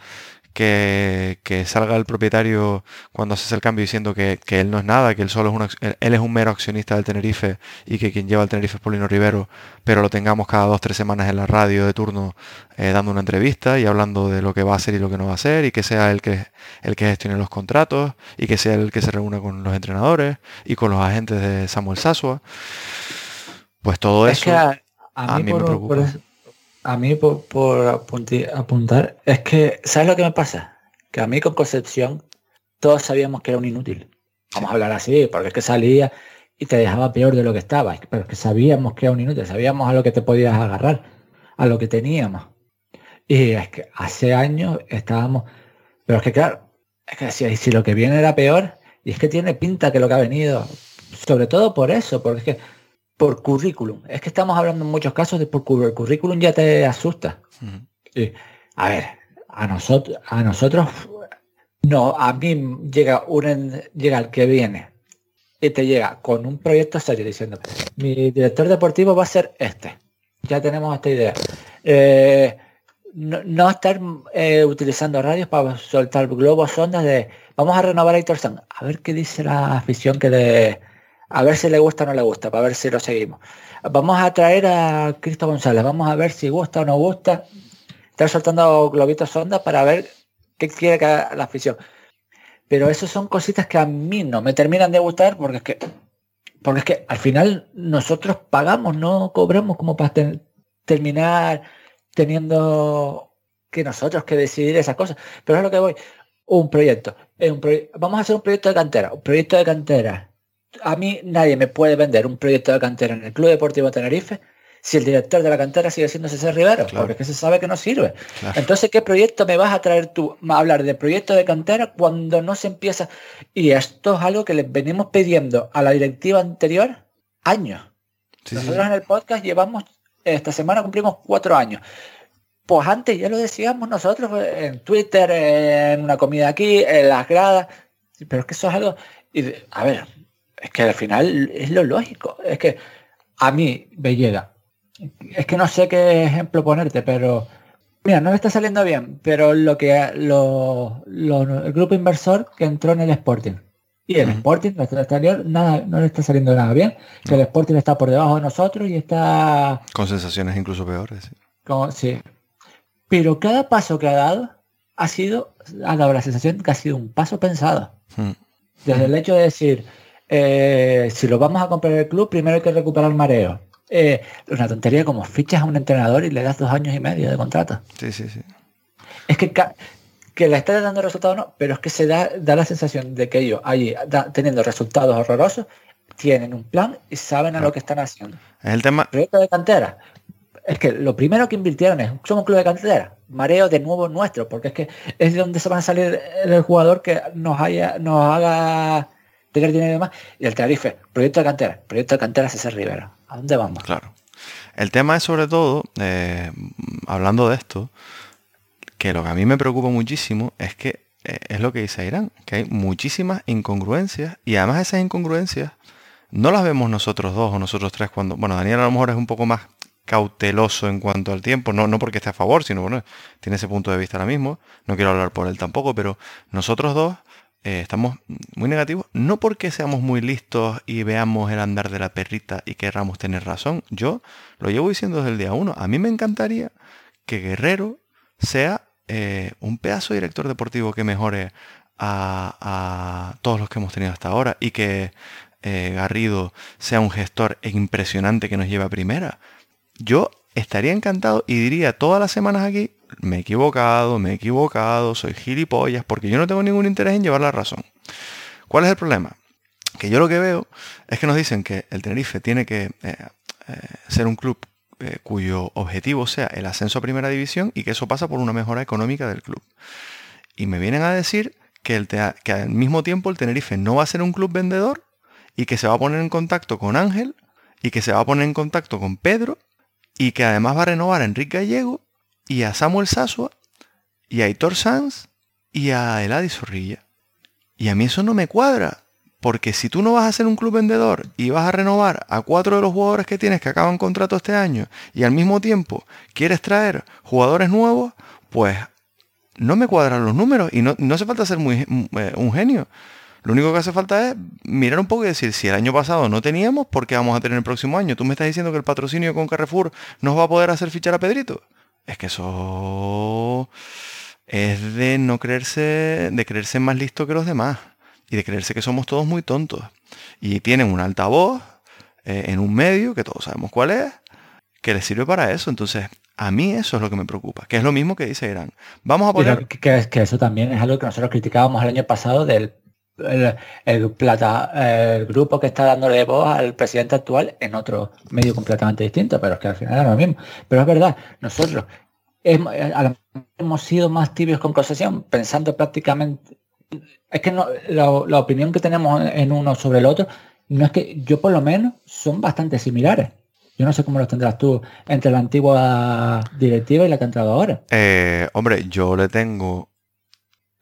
que, salga el propietario cuando haces el cambio diciendo que, él no es nada, que él solo es un, él es un mero accionista del Tenerife y que quien lleva el Tenerife es Polino Rivero, pero lo tengamos cada dos, tres semanas en la radio de turno eh, dando una entrevista y hablando de lo que va a hacer y lo que no va a hacer y que sea el que, el que gestione los contratos y que sea el que se reúna con los entrenadores y con los agentes de Samuel Sasua. Pues todo eso
a, mí, por, me preocupa. A mí por, apuntar, es que, ¿sabes lo que me pasa? Que a mí con Concepción todos sabíamos que era un inútil. Vamos a hablar así, porque es que salía y te dejaba peor de lo que estaba. Pero es que sabíamos que era un inútil, sabíamos a lo que te podías agarrar. a lo que teníamos. Y es que hace años estábamos, pero es que claro, es que si, si lo que viene era peor, y es que tiene pinta que lo que ha venido, sobre todo por eso, porque es que por currículum, es que estamos hablando en muchos casos de por currículum ya te asusta. y, a ver, a nosotros, a nosotros, no, a mí llega un llega el que viene y te llega con un proyecto serio diciendo, mi director deportivo va a ser este. Ya tenemos esta idea. Eh, no, estar eh, utilizando radios para soltar globos, ondas de vamos a renovar a Aitor A ver qué dice la afición que de a ver si le gusta o no le gusta, para ver si lo seguimos. Vamos a traer a Cristo González, vamos a ver si gusta o no gusta. Estar soltando globitos ondas para ver qué quiere que la afición. Pero eso son cositas que a mí no me terminan de gustar porque es que porque es que al final nosotros pagamos, no cobramos como para terminar teniendo que nosotros que decidir esas cosas. Pero es lo que voy. Un proyecto. Un Vamos a hacer un proyecto de cantera. Un proyecto de cantera. A mí nadie me puede vender un proyecto de cantera en el Club Deportivo Tenerife si el director de la cantera sigue siendo César Rivero, porque se sabe que no sirve. Entonces, ¿qué proyecto me vas a traer tú a hablar de proyecto de cantera cuando no se empieza? Y esto es algo que les venimos pidiendo a la directiva anterior años. Nosotros en el podcast llevamos esta semana cumplimos cuatro años. Pues antes ya lo decíamos nosotros en Twitter, en una comida aquí, en las gradas, pero es que eso es algo... Y, a ver, es que al final es lo lógico. Es que a mí, Belleda, es que no sé qué ejemplo ponerte, pero mira, no le está saliendo bien, pero lo que lo, el grupo inversor que entró en el Sporting y el Sporting, nuestro exterior, nada, no le está saliendo nada bien. El Sporting está por debajo de nosotros y está...
Con sensaciones incluso peores.
sí. Pero cada paso que ha dado ha sido, ha dado la sensación que ha sido un paso pensado. Desde el hecho de decir, eh, si lo vamos a comprar el club, primero hay que recuperar el mareo. Eh, una tontería como fichas a un entrenador y le das dos años y medio de contrato.
Sí, sí, sí.
Es que que le está dando resultados no, pero es que se da, da la sensación de que ellos allí teniendo resultados horrorosos, tienen un plan y saben a lo que están haciendo.
Es el tema.
Proyecto de cantera. Es que lo primero que invirtieron es, somos club de cantera, mareo de nuevo nuestro, porque es que es de donde se van a salir el jugador que nos haya, nos haga tener dinero y demás. Y el tarife, proyecto de cantera, proyecto de cantera César Rivera. ¿A dónde vamos?
Claro. El tema es sobre todo, eh, hablando de esto, que lo que a mí me preocupa muchísimo es que eh, es lo que dice Irán, que hay muchísimas incongruencias y además esas incongruencias no las vemos nosotros dos o nosotros tres cuando, bueno, Daniel a lo mejor es un poco más cauteloso en cuanto al tiempo, no, no porque esté a favor, sino bueno, tiene ese punto de vista ahora mismo, no quiero hablar por él tampoco, pero nosotros dos eh, estamos muy negativos, no porque seamos muy listos y veamos el andar de la perrita y querramos tener razón, yo lo llevo diciendo desde el día uno, a mí me encantaría que Guerrero sea eh, un pedazo de director deportivo que mejore a, todos los que hemos tenido hasta ahora y que eh, Garrido sea un gestor impresionante que nos lleve a primera. Yo estaría encantado y diría todas las semanas aquí, me he equivocado, me he equivocado, soy gilipollas, porque yo no tengo ningún interés en llevar la razón. ¿Cuál es el problema? Que yo lo que veo es que nos dicen que el Tenerife tiene que eh, ser un club eh, cuyo objetivo sea el ascenso a primera división y que eso pasa por una mejora económica del club. Y me vienen a decir que, el que al mismo tiempo el Tenerife no va a ser un club vendedor y que se va a poner en contacto con Ángel y que se va a poner en contacto con Pedro y que además va a renovar a Enrique Gallego y a Samuel Sasua y a Hitor Sanz y a Eladi Zorrilla. Y a mí eso no me cuadra. Porque si tú no vas a ser un club vendedor y vas a renovar a cuatro de los jugadores que tienes que acaban contrato este año y al mismo tiempo quieres traer jugadores nuevos, pues no me cuadran los números y no, hace falta ser muy, eh, un genio. Lo único que hace falta es mirar un poco y decir, si el año pasado no teníamos, ¿por qué vamos a tener el próximo año? Tú me estás diciendo que el patrocinio con Carrefour nos va a poder hacer fichar a Pedrito. Es que eso es de no creerse, de creerse más listo que los demás y de creerse que somos todos muy tontos. Y tienen un altavoz eh, en un medio, que todos sabemos cuál es, que les sirve para eso. Entonces, a mí eso es lo que me preocupa, que es lo mismo que dice Irán. Vamos a poner...
Que, que, eso también es algo que nosotros criticábamos el año pasado del el, plata, el grupo que está dándole voz al presidente actual en otro medio completamente distinto, pero es que al final es lo mismo. Pero es verdad, nosotros hemos sido más tibios con concesión, pensando prácticamente... Es que no, la, opinión que tenemos en uno sobre el otro, no es que yo por lo menos son bastante similares. Yo no sé cómo los tendrás tú entre la antigua directiva y la que ha entrado ahora.
Eh, hombre, yo le tengo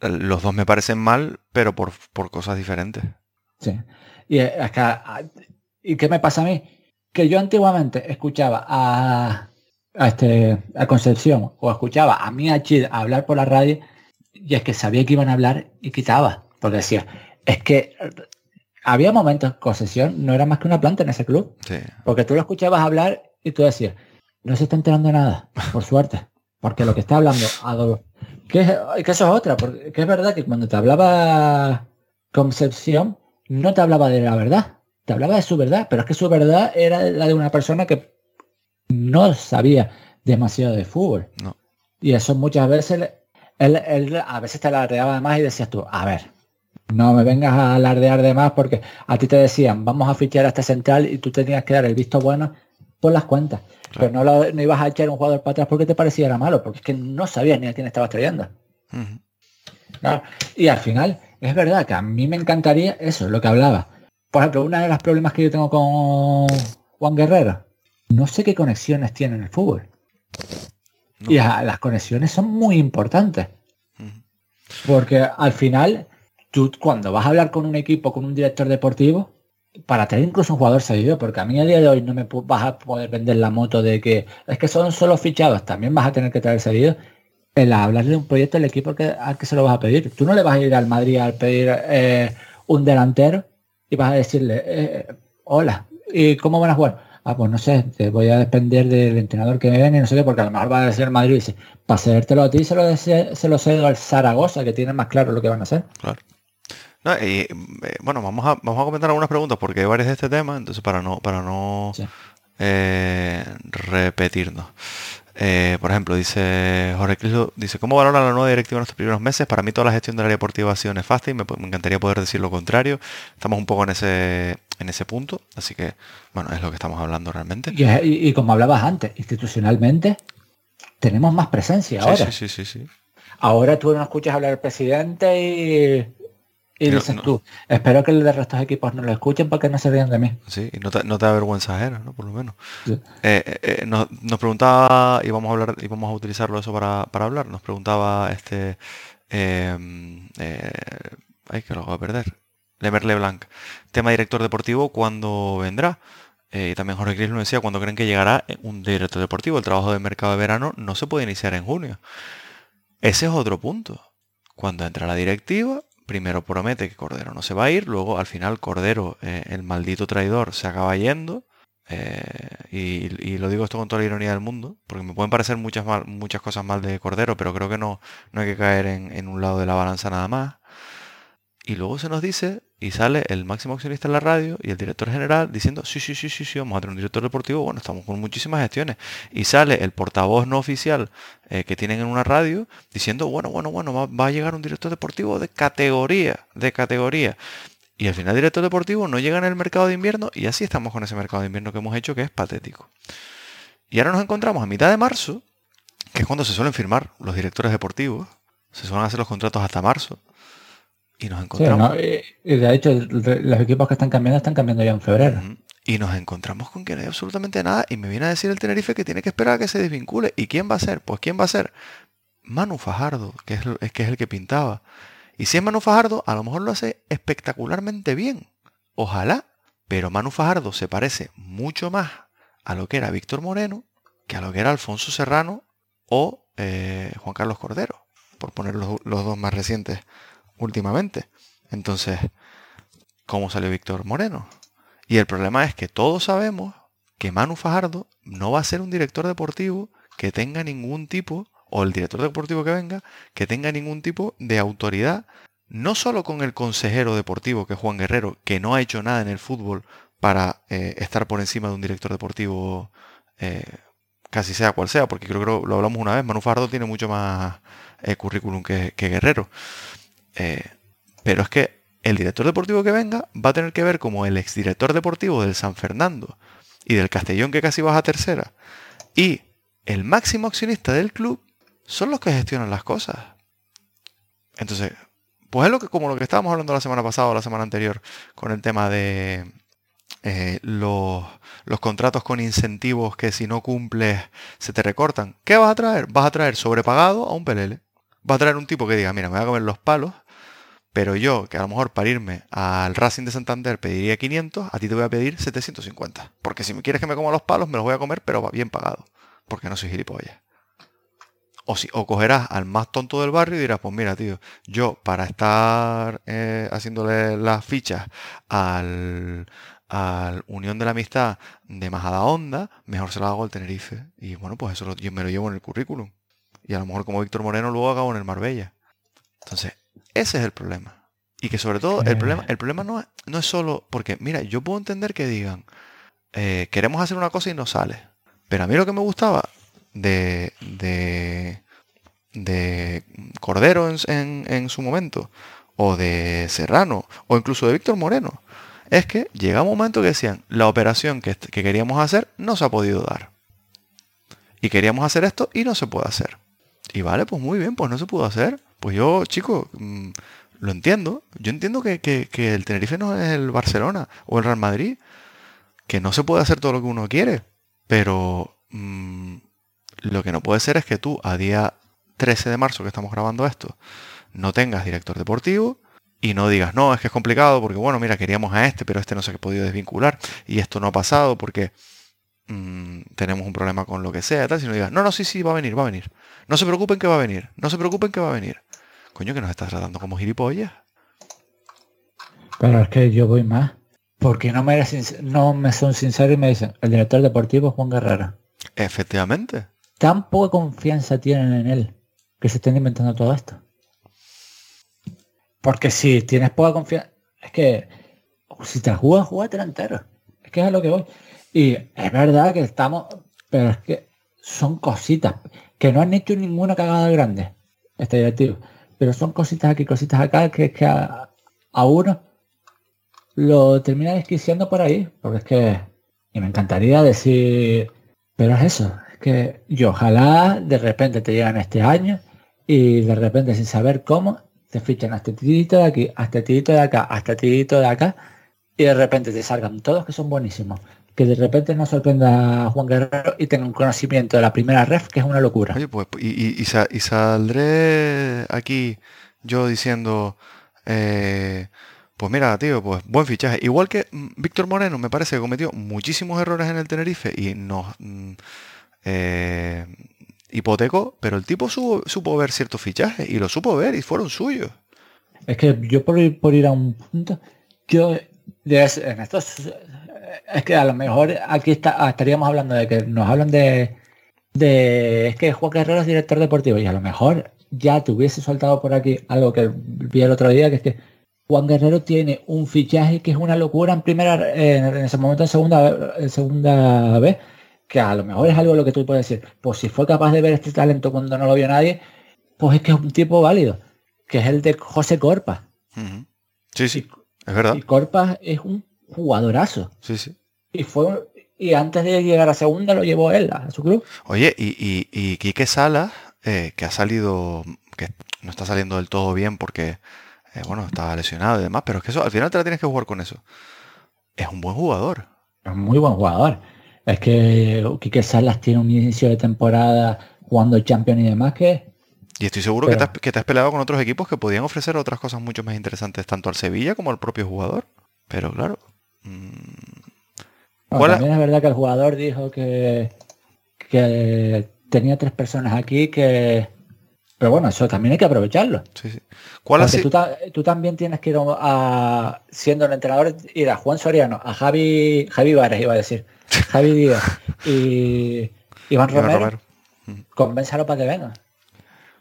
los dos me parecen mal, pero por, cosas diferentes.
Sí. Y, ¿Y qué me pasa a mí? Que yo antiguamente escuchaba a, a, este, a Concepción o escuchaba a mí a Chid hablar por la radio y es que sabía que iban a hablar y quitaba. Porque decía, es que había momentos, Concepción no era más que una planta en ese club. Porque tú lo escuchabas hablar y tú decías, no se está enterando nada, por suerte. Porque lo que está hablando que, que eso es otra, porque es verdad que cuando te hablaba Concepción, no te hablaba de la verdad, te hablaba de su verdad, pero es que su verdad era la de una persona que no sabía demasiado de fútbol. Y eso muchas veces, él, a veces te alardeaba de más y decías tú, a ver, no me vengas a alardear de más porque a ti te decían, vamos a fichar a este central y tú tenías que dar el visto bueno por las cuentas. Pero no, lo, no, ibas a echar un jugador para atrás porque te parecía era malo, porque es que no sabías ni a quién estabas trayendo. Y al final, es verdad que a mí me encantaría eso, lo que hablaba. Por ejemplo, uno de los problemas que yo tengo con Juan Guerrero, no sé qué conexiones tiene en el fútbol. Y las conexiones son muy importantes. Porque al final, tú cuando vas a hablar con un equipo, con un director deportivo, para tener incluso un jugador seguido, porque a mí a día de hoy no me vas a poder vender la moto de que es que son solo fichados, también vas a tener que traer seguido. El hablarle de un proyecto al equipo que, al que se lo vas a pedir. Tú no le vas a ir al Madrid a pedir eh, un delantero y vas a decirle, eh, hola, ¿y cómo van a jugar? Ah, pues no sé, te voy a depender del entrenador que me ven y no sé qué, porque a lo mejor va a decir Madrid y dice, para cedértelo a ti se lo, se lo cedo al Zaragoza, que tiene más claro lo que van a hacer.
Claro. No, y, eh, bueno, vamos a, vamos a comentar algunas preguntas porque hay varias de este tema, entonces para no, para no eh, repetirnos. Eh, por ejemplo, dice Jorge Cristo, dice, ¿cómo valora la nueva directiva en estos primeros meses? Para mí toda la gestión del área deportiva ha sido nefasta y me, encantaría poder decir lo contrario. Estamos un poco en ese, en ese punto, así que, bueno, es lo que estamos hablando realmente.
Y, como hablabas antes, institucionalmente tenemos más presencia ahora.
Sí, sí, sí, sí.
Ahora tú no escuchas hablar al presidente y y dices tú, espero que el de estos equipos no lo escuchen para que no se rían de mí.
Sí, y no te, no te da vergüenza ajena, ¿no? Por lo menos. Eh, eh, eh, nos, preguntaba, y vamos a hablar, y vamos a utilizarlo eso para, hablar, nos preguntaba este em, ay que lo voy a perder. Lemer Leblanc, tema director deportivo, ¿cuándo vendrá? y también Jorge Cris lo decía, cuando creen que llegará un director deportivo, el trabajo de mercado de verano no se puede iniciar en junio. Ese es otro punto. Cuando entra la directiva, primero promete que Cordero no se va a ir, luego al final Cordero, eh, el maldito traidor, se acaba yendo. Eh, y, lo digo esto con toda la ironía del mundo, porque me pueden parecer muchas, muchas cosas mal de Cordero, pero creo que no, no hay que caer en un lado de la balanza nada más. Y luego se nos dice, y sale el máximo accionista en la radio y el director general diciendo, sí, sí, sí, sí, sí, vamos a tener un director deportivo, bueno, estamos con muchísimas gestiones. Y sale el portavoz no oficial eh, que tienen en una radio diciendo, bueno, bueno, bueno, va, a llegar un director deportivo de categoría, de categoría. Y al final el director deportivo no llega en el mercado de invierno y así estamos con ese mercado de invierno que hemos hecho que es patético. Y ahora nos encontramos a mitad de marzo, que es cuando se suelen firmar los directores deportivos, se suelen hacer los contratos hasta marzo. Y nos encontramos.
y de hecho, los equipos que están cambiando están cambiando ya en febrero.
Y nos encontramos con que no hay absolutamente nada. Y me viene a decir el Tenerife que tiene que esperar a que se desvincule. ¿Y quién va a ser? Pues quién va a ser? Manu Fajardo, que es, es, que es el que pintaba. Y si es Manu Fajardo, a lo mejor lo hace espectacularmente bien. Ojalá. Pero Manu Fajardo se parece mucho más a lo que era Víctor Moreno que a lo que era Alfonso Serrano o eh, Juan Carlos Cordero, por poner los dos más recientes últimamente. Entonces, ¿cómo salió Víctor Moreno? Y el problema es que todos sabemos que Manu Fajardo no va a ser un director deportivo que tenga ningún tipo, o el director deportivo que venga, que tenga ningún tipo de autoridad, no solo con el consejero deportivo, que es Juan Guerrero, que no ha hecho nada en el fútbol para eh, estar por encima de un director deportivo, eh, casi sea cual sea, porque creo que lo, hablamos una vez, Manu Fajardo tiene mucho más eh, currículum que Guerrero. Eh, pero es que el director deportivo que venga va a tener que ver como el exdirector deportivo del San Fernando y del Castellón que casi baja a tercera y el máximo accionista del club son los que gestionan las cosas. Entonces, pues es lo que, como lo que estábamos hablando la semana pasada o la semana anterior con el tema de eh, los, los, contratos con incentivos que si no cumples se te recortan. ¿Qué vas a traer? Vas a traer sobrepagado a un pelele. Vas a traer un tipo que diga, mira, me voy a comer los palos, pero yo, que a lo mejor para irme al Racing de Santander pediría 500, a ti te voy a pedir 750. Porque si me quieres que me coma los palos, me los voy a comer, pero bien pagado. Porque no soy gilipollas. O, si, o cogerás al más tonto del barrio y dirás, pues mira, tío, yo para estar eh, haciéndole las fichas al, al Unión de la Amistad de Majada Onda, mejor se lo hago al Tenerife. Y bueno, pues eso yo me lo llevo en el currículum. Y a lo mejor como Víctor Moreno luego acabo en el Marbella. Entonces, ese es el problema. Y que sobre todo el problema, el problema no, es, no es solo porque, mira, yo puedo entender que digan, eh, queremos hacer una cosa y no sale. Pero a mí lo que me gustaba de, de, de Cordero en, en, su momento, o de Serrano, o incluso de Víctor Moreno, es que llega un momento que decían, la operación que, que queríamos hacer no se ha podido dar. Y queríamos hacer esto y no se puede hacer. Y vale, pues muy bien, pues no se pudo hacer. Pues yo, chicos, mm, lo entiendo. Yo entiendo que, el Tenerife no es el Barcelona o el Real Madrid. Que no se puede hacer todo lo que uno quiere. Pero mmm, lo que no puede ser es que tú a día 13 de marzo que estamos grabando esto, no tengas director deportivo y no digas, no, es que es complicado porque, bueno, mira, queríamos a este, pero este no se ha podido desvincular y esto no ha pasado porque mmm, tenemos un problema con lo que sea, tal, sino digas, no, no, sí, sí, va a venir, va a venir. No se preocupen que va a venir, no se preocupen que va a venir. Coño, que nos estás tratando como gilipollas.
Pero es que yo voy más. Porque no me, no me son sinceros y me dicen, el director deportivo es Juan Guerrero.
Efectivamente.
Tan poca confianza tienen en él que se estén inventando todo esto. Porque si tienes poca confianza, es que si te juegas, jugátela entero. Es que es a lo que voy. Y es verdad que estamos, pero es que son cositas que no han hecho ninguna cagada grande, este directivo. Pero son cositas aquí, cositas acá, que es que a, uno lo termina desquiciando por ahí. Porque es que, y me encantaría decir, pero es eso, es que yo ojalá de repente te llegan este año y de repente sin saber cómo te fichan a este tirito de aquí, a este tirito de acá, a este tirito de acá y de repente te salgan todos que son buenísimos que de repente nos sorprenda a Juan Guerrero y tenga un conocimiento de la primera ref que es una locura.
Oye, pues, y, saldré aquí yo diciendo, eh, pues mira, tío, pues buen fichaje. Igual que mm, Víctor Moreno me parece que cometió muchísimos errores en el Tenerife y nos mm, eh, hipotecó, pero el tipo supo, ver ciertos fichajes y lo supo ver y fueron suyos.
Es que yo por ir, por ir a un punto, yo en estos es que a lo mejor aquí está, estaríamos hablando de que nos hablan de, de es que Juan Guerrero es director deportivo y a lo mejor ya te hubiese soltado por aquí algo que vi el otro día, que es que Juan Guerrero tiene un fichaje que es una locura en primera, en, ese momento en segunda, en segunda vez, que a lo mejor es algo lo que tú puedes decir, pues si fue capaz de ver este talento cuando no lo vio nadie, pues es que es un tipo válido, que es el de José Corpa.
Sí, sí, es verdad.
Y Corpa es un jugadorazo.
Sí, sí.
Y fue y antes de llegar a segunda lo llevó él a su club.
Oye, y, y, y Quique Sala, eh, que ha salido, que no está saliendo del todo bien porque, eh, bueno, estaba lesionado y demás, pero es que eso, al final te la tienes que jugar con eso. Es un buen jugador.
Es un muy buen jugador. Es que Quique Salas tiene un inicio de temporada jugando Champions y demás que...
Y estoy seguro que, te has, que te has peleado con otros equipos que podían ofrecer otras cosas mucho más interesantes, tanto al Sevilla como al propio jugador. Pero claro, mm,
también es verdad que el jugador dijo que, que tenía tres personas aquí que... Pero bueno, eso también hay que aprovecharlo.
Sí, sí.
¿Cuál tú, también tienes que ir a, siendo el entrenador, ir a Juan Soriano, a Javi, Javi Vares iba a decir, <laughs> Javi Díaz y Iván Romero, convénzalo para que venga.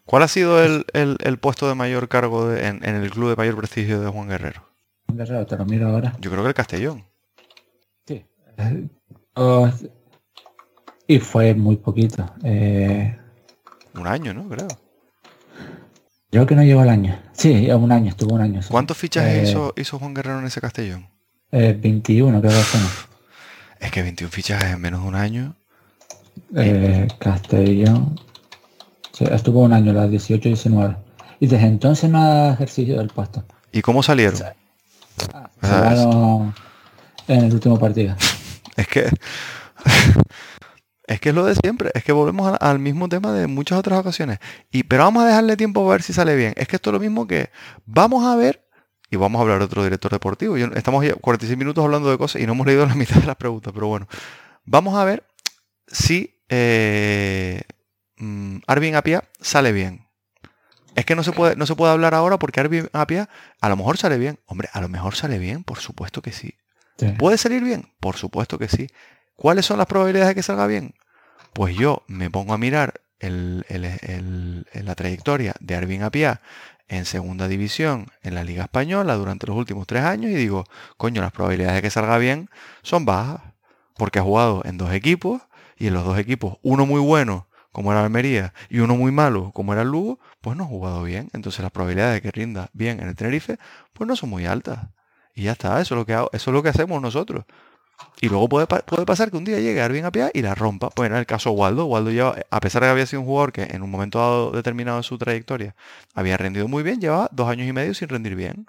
¿Cuál ha sido el, puesto de mayor cargo en, en, el club de mayor prestigio de Juan Guerrero?
Te lo miro ahora.
Yo creo que el Castellón.
Oh, y fue muy poquito. Eh,
un año, ¿no? Creo.
Creo que no llegó el año. Sí, un año, estuvo un año.
¿Cuántos fichajes hizo, hizo Juan Guerrero en ese Castellón?
Eh, 21, creo que son. <laughs>
Es que 21 fichajes en menos de un año.
Eh, Castellón. Sí, estuvo un año, las 18-19. Y desde entonces no ha ejercicio del puesto.
¿Y cómo salieron?
Ah, en el último partido.
es que <laughs> es que es lo de siempre, es que volvemos al, mismo tema de muchas otras ocasiones. Y pero vamos a dejarle tiempo a ver si sale bien. Es que esto es lo mismo que vamos a ver y vamos a hablar otro director deportivo. estamos ya 46 minutos hablando de cosas y no hemos leído la <laughs> mitad de las preguntas, pero bueno, vamos a ver si eh, mm, Arvin Apia sale bien. Es que no se puede, no se puede hablar ahora porque Arvin Apia a lo mejor sale bien. Hombre, a lo mejor sale bien, por supuesto que sí. ¿Puede salir bien? Por supuesto que sí. ¿Cuáles son las probabilidades de que salga bien? Pues yo me pongo a mirar la trayectoria de Arvin Apia en segunda división en la Liga Española durante los últimos tres años y digo, coño, las probabilidades de que salga bien son bajas, porque ha jugado en dos equipos y en los dos equipos, uno muy bueno como era Almería y uno muy malo como era el Lugo, pues no ha jugado bien. Entonces las probabilidades de que rinda bien en el Tenerife, pues no son muy altas. Y ya está, eso es lo que, eso es lo que hacemos nosotros. Y luego puede, puede pasar que un día llegue Arvin Apia y la rompa. Pues en el caso Waldo, Waldo ya, a pesar de que había sido un jugador que en un momento dado determinado de su trayectoria había rendido muy bien, lleva dos años y medio sin rendir bien.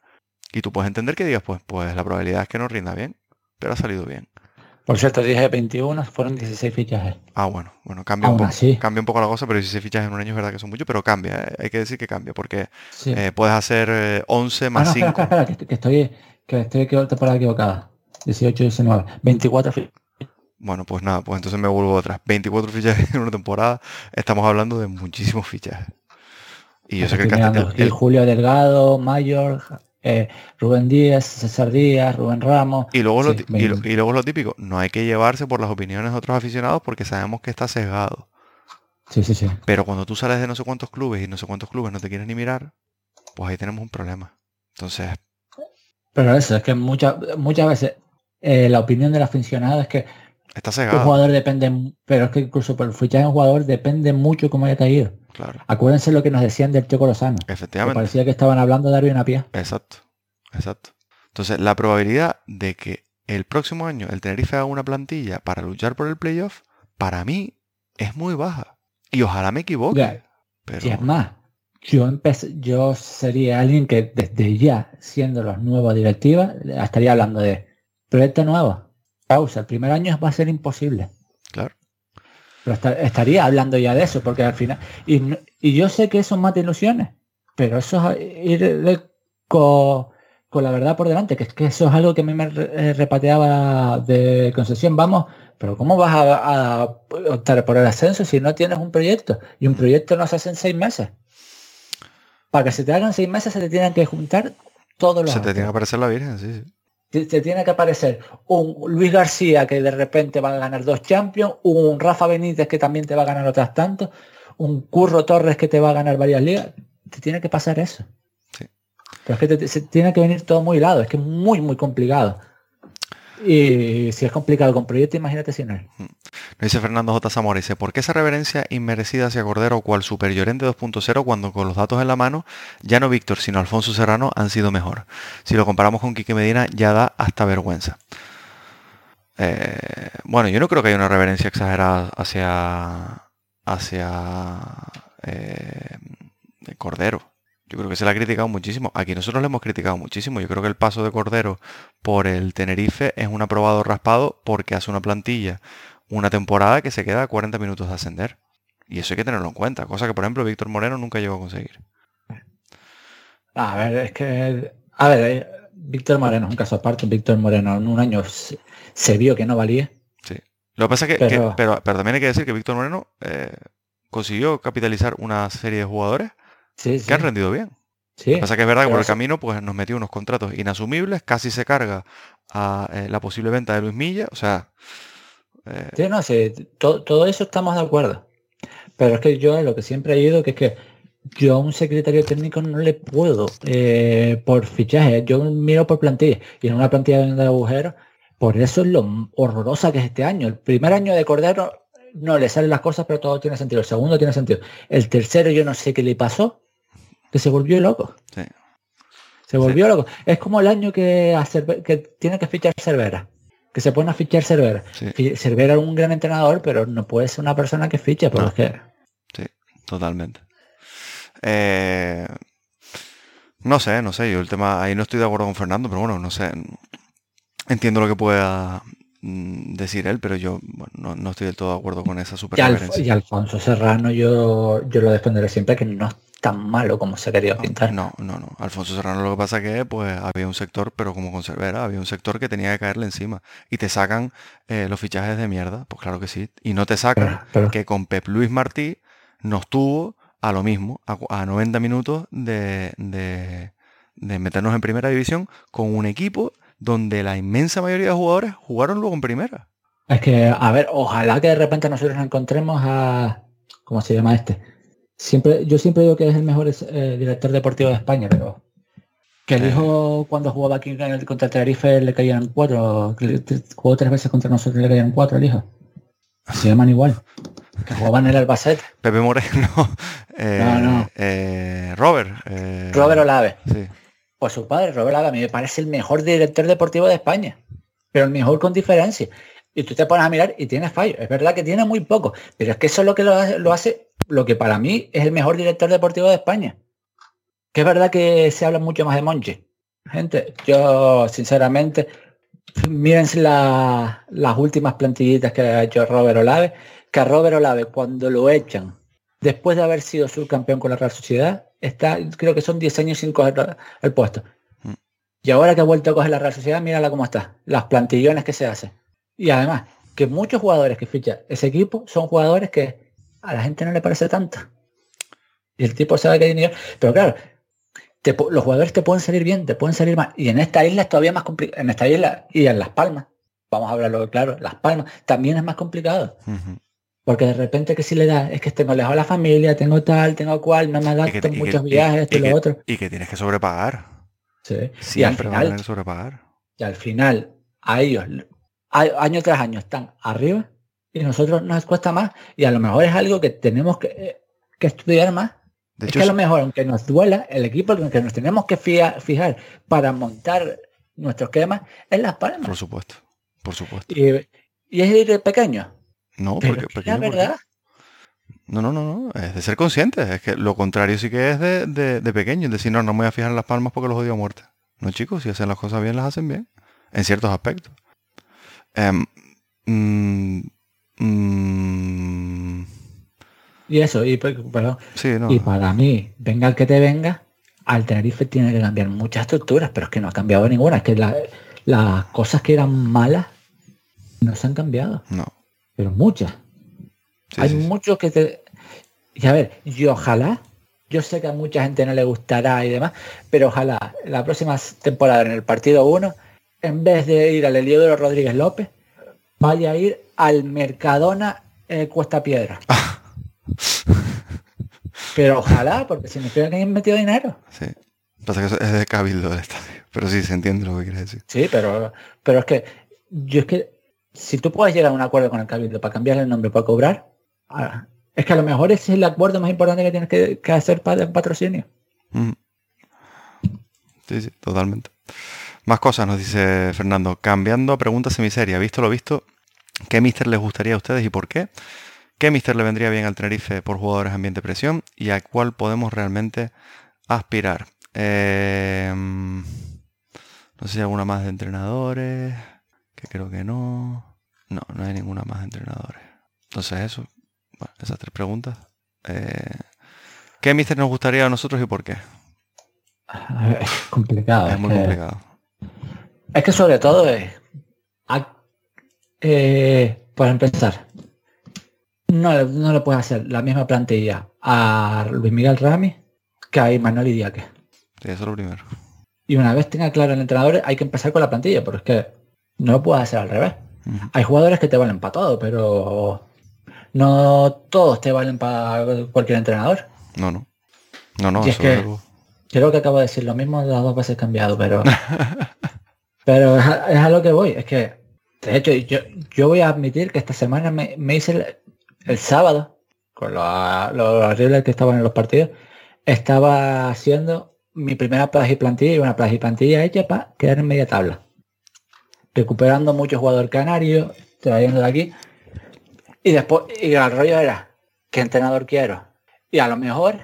Y tú puedes entender que digas, pues, pues la probabilidad es que no rinda bien, pero ha salido bien.
Por cierto, dije 21, fueron 16 fichajes.
Ah, bueno, bueno, cambia, un, poco, cambia un poco la cosa, pero 16 fichajes en un año es verdad que son muchos, pero cambia, eh, hay que decir que cambia, porque eh, puedes hacer 11 eh, más ah, 5.
Espera, espera, que, que, estoy, que estoy temporada equivocada. 18, 19, 24 fichajes.
Bueno, pues nada, pues entonces me vuelvo atrás. 24 fichajes en una temporada, estamos hablando de muchísimos fichajes.
Y yo sé que el, Y Julio Delgado, Mayor, eh, Rubén Díaz, César Díaz, Rubén Ramos.
Y luego, lo, y, luego lo típico, no hay que llevarse por las opiniones de otros aficionados porque sabemos que está sesgado.
Sí, sí, sí.
Pero cuando tú sales de no sé cuántos clubes y no sé cuántos clubes no te quieres ni mirar, pues ahí tenemos un problema. Entonces...
Pero eso, es que muchas muchas veces eh, la opinión del aficionado es que
Está cegado.
Un jugador depende, pero es que incluso por el fichaje de un jugador depende mucho cómo haya caído.
Claro.
Acuérdense lo que nos decían del Choco Lozano.
Efectivamente.
parecía que estaban hablando de Arvin Apia.
Exacto, exacto. Entonces, la probabilidad de que el próximo año el Tenerife haga una plantilla para luchar por el playoff, para mí es muy baja. Y ojalá me equivoque.
pero... Y es más, yo, empecé, yo sería alguien que desde ya, siendo los nuevos directivas, estaría hablando de proyecto nuevo pausa. El primer año va a ser imposible.
Claro.
Pero estaría hablando ya de eso, porque al final... Y, yo sé que eso mata ilusiones, pero eso es ir con, la verdad por delante, que es que eso es algo que a mí me eh, repateaba de concesión. Vamos, pero ¿cómo vas a, optar por el ascenso si no tienes un proyecto? Y un proyecto no se hace en seis meses. Para que se te hagan seis meses se te tienen que juntar todos los...
Se te tiene que aparecer la Virgen, sí, sí
te tiene que aparecer un Luis García que de repente va a ganar dos Champions, un Rafa Benítez que también te va a ganar otras tantos, un Curro Torres que te va a ganar varias ligas. Te tiene que pasar eso. Pero es que se tiene que venir todo muy lado, es que es muy, muy complicado. Y si es complicado con proyecto, imagínate si no es. Mm.
dice Fernando J. Zamora, dice, ¿por qué esa reverencia inmerecida hacia Cordero cual Super Llorente 2.0 cuando con los datos en la mano ya no Víctor, sino Alfonso Serrano han sido mejor? Si lo comparamos con Quique Medina ya da hasta vergüenza. Eh, bueno, yo no creo que haya una reverencia exagerada hacia, hacia eh, Cordero. Yo creo que se le ha criticado muchísimo. Aquí nosotros le hemos criticado muchísimo. Yo creo que el paso de Cordero por el Tenerife es un aprobado raspado porque hace una plantilla, una temporada que se queda a 40 minutos de ascender. Y eso hay que tenerlo en cuenta. Cosa que, por ejemplo, Víctor Moreno nunca llegó a conseguir.
A ver, es que... A ver, eh, Víctor Moreno es un caso aparte. Víctor Moreno en un año se, vio que no valía.
Sí. Lo que pasa es que, pero, pero, también hay que decir que Víctor Moreno eh, consiguió capitalizar una serie de jugadores que han rendido bien.
Sí,
Lo que pasa que es verdad que por el camino pues nos metió unos contratos inasumibles, casi se carga a eh, la posible venta de Luis Milla, o sea...
Eh, sí, no, sé todo, eso estamos de acuerdo. Pero es que yo lo que siempre he ido que es que yo a un secretario técnico no le puedo eh, por fichaje, yo miro por plantilla y en una plantilla de agujeros, por eso es lo horrorosa que es este año. El primer año de Cordero no le salen las cosas, pero todo tiene sentido. El segundo tiene sentido. El tercero yo no sé qué le pasó, que se volvió loco.
Sí.
Se volvió loco. Es como el año que, a Cerve- que tiene que fichar Cervera. Que se pone a fichar Cervera.
Sí.
Cervera es un gran entrenador, pero no puede ser una persona que fiche, porque
No.
es que
Sí, totalmente. Eh, no sé, no sé, yo el tema, ahí no estoy de acuerdo con Fernando, pero bueno, no sé. Entiendo lo que pueda mm, decir él, pero yo bueno, no, no estoy del todo de acuerdo con esa super
y, Alf-
reverencia.
y Alfonso Serrano yo, yo lo defenderé siempre que no tan malo como se quería pintar.
No, no, no. Alfonso Serrano lo que pasa que pues había un sector, pero como con Cervera, había un sector que tenía que caerle encima. Y te sacan eh, los fichajes de mierda, pues claro que sí. Y no te sacan
Pero- pero-
que con Pep Luis Martí nos tuvo a lo mismo, a, cu- a 90 minutos de, de- de meternos en primera división con un equipo donde la inmensa mayoría de jugadores jugaron luego en primera.
Es que, a ver, ojalá que de repente nosotros nos encontremos a... ¿Cómo se llama este? Siempre, yo siempre digo que es el mejor eh, director deportivo de España, pero que el
Eh.
hijo cuando jugaba aquí contra el Tenerife le caían cuatro, jugó tres veces contra nosotros y le caían cuatro el hijo. Se llaman igual. Que jugaban en el Albacete.
Pepe Moreno, <laughs> eh,
No, no.
eh, Robert.
Robert Olave.
Sí.
Pues su padre, Robert Olave, a mí me parece el mejor director deportivo de España. Pero el mejor con diferencia. Y tú te pones a mirar y tiene fallos. Es verdad que tiene muy poco. Pero es que eso es lo que lo hace, lo hace lo que para mí es el mejor director deportivo de España. Que es verdad que se habla mucho más de Monchi. Gente, yo sinceramente, mírense la- las últimas plantillitas que ha hecho Robert Olave. Que a Robert Olave cuando lo echan, después de haber sido subcampeón con la Real Sociedad, está, creo que son 10 años sin coger el puesto.
Mm.
Y ahora que ha vuelto a coger la Real Sociedad, mírala cómo está. Las plantillones que se hacen. Y además, que muchos jugadores que ficha ese equipo son jugadores que a la gente no le parece tanto. Y el tipo sabe que hay nivel. Pero claro, te los jugadores te pueden salir bien, te pueden salir mal. Y en esta isla es todavía más complicado. En esta isla y en Las Palmas, vamos a hablarlo claro, Las Palmas también es más complicado. Porque de repente que si le da, es que tengo lejos a la familia, tengo tal, tengo cual, no me
que,
en
que-
muchos viajes, esto
y
y
que-
lo otro.
y que tienes que sobrepagar.
Sí. Y al
Siempre van a
final,
sobrepagar.
y al final, a ellos, año tras año, están arriba y nosotros nos cuesta más. Y a lo mejor es algo que tenemos que, eh, que estudiar más.
De
es
hecho,
que a lo mejor, aunque nos duela, el equipo en el que nos tenemos que fia- fijar para montar nuestro esquema es Las Palmas.
por supuesto. Por supuesto.
Y, y es ir pequeño.
No,
Pero
porque
la
pequeño,
verdad.
No, no, no, no. Es de ser consciente. Es que lo contrario sí que es de, de, de pequeño. Es decir, no, no me voy a fijar en las palmas porque los odio a muerte. No, chicos, si hacen las cosas bien, las hacen bien. En ciertos aspectos. Em, mm, mm,
Y eso, y, pe- perdón,
sí, no.
y para mí, venga el que te venga, al Tenerife tiene que cambiar muchas estructuras, pero es que no ha cambiado ninguna. Es que la- las cosas que eran malas no se han cambiado,
No.
pero muchas.
Sí,
Hay
sí,
muchos que te... Y a ver, y ojalá, yo sé que a mucha gente no le gustará y demás, pero ojalá la próxima temporada en el partido 1, en vez de ir al Heliodoro Rodríguez López, vaya a ir al Mercadona eh, Cuesta Piedra. pero ojalá, porque significa que han metido dinero.
Sí. Pasa que es de cabildo del estadio. Pero sí, se entiende lo que quieres decir.
Sí, pero, pero es que yo es que si tú puedes llegar a un acuerdo con el cabildo para cambiar el nombre para cobrar, ah, es que a lo mejor ese es el acuerdo más importante que tienes que, que hacer para el patrocinio.
Mm. Sí, sí, totalmente. Más cosas, nos dice Fernando. Cambiando a pregunta semiseria. Visto lo visto, ¿qué mister les gustaría a ustedes y por qué? ¿Qué mister le vendría bien al Tenerife por jugadores ambiente presión? ¿Y a cuál podemos realmente aspirar? Eh, no sé si hay alguna más de entrenadores, que creo que no. No, no hay ninguna más de entrenadores. Entonces eso, bueno, esas tres preguntas. Eh, ¿Qué mister nos gustaría a nosotros y por qué? <laughs>
Es complicado.
es muy complicado.
Es que sobre todo es, eh, para empezar, no, le- no le puedes hacer la misma plantilla a Luis Miguel Rami que a Imanol Idiaque.
Sí, eso es lo primero.
Y una vez tenga claro el entrenador, hay que empezar con la plantilla, porque es que no lo puedes hacer al revés. Hay jugadores que te valen para todo, pero no todos te valen para cualquier entrenador.
No, no. No, no,
Y es
eso
que-
desde luego.
Creo que acabo de decir lo mismo las dos veces cambiado, pero <laughs> pero es a, es a lo que voy. Es que, de hecho, yo, yo voy a admitir que esta semana me, me hice el, el sábado, con lo, lo horrible que estaban en los partidos, estaba haciendo mi primera plaza y plantilla y una plaza y plantilla hecha para quedar en media tabla. Recuperando mucho jugador canario, trayendo de aquí. Y después, y el rollo era, ¿qué entrenador quiero? Y a lo mejor,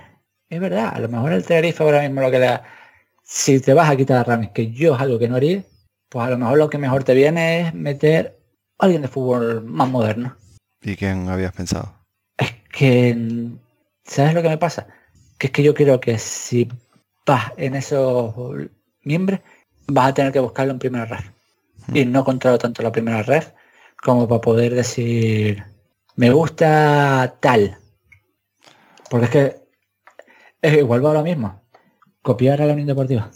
es verdad, a lo mejor el Tenerife ahora mismo lo que le da, si te vas a quitar a Ramis, que yo es algo que no haría, pues a lo mejor lo que mejor te viene es meter a alguien de fútbol más moderno.
¿Y quién habías pensado?
Es que, ¿sabes lo que me pasa? Que es que yo creo que si vas en esos miembros, vas a tener que buscarlo en primera red. Y no controlo tanto la primera red como para poder decir, me gusta tal. Porque es que es igual va lo mismo. Copiar a la Unión Deportiva.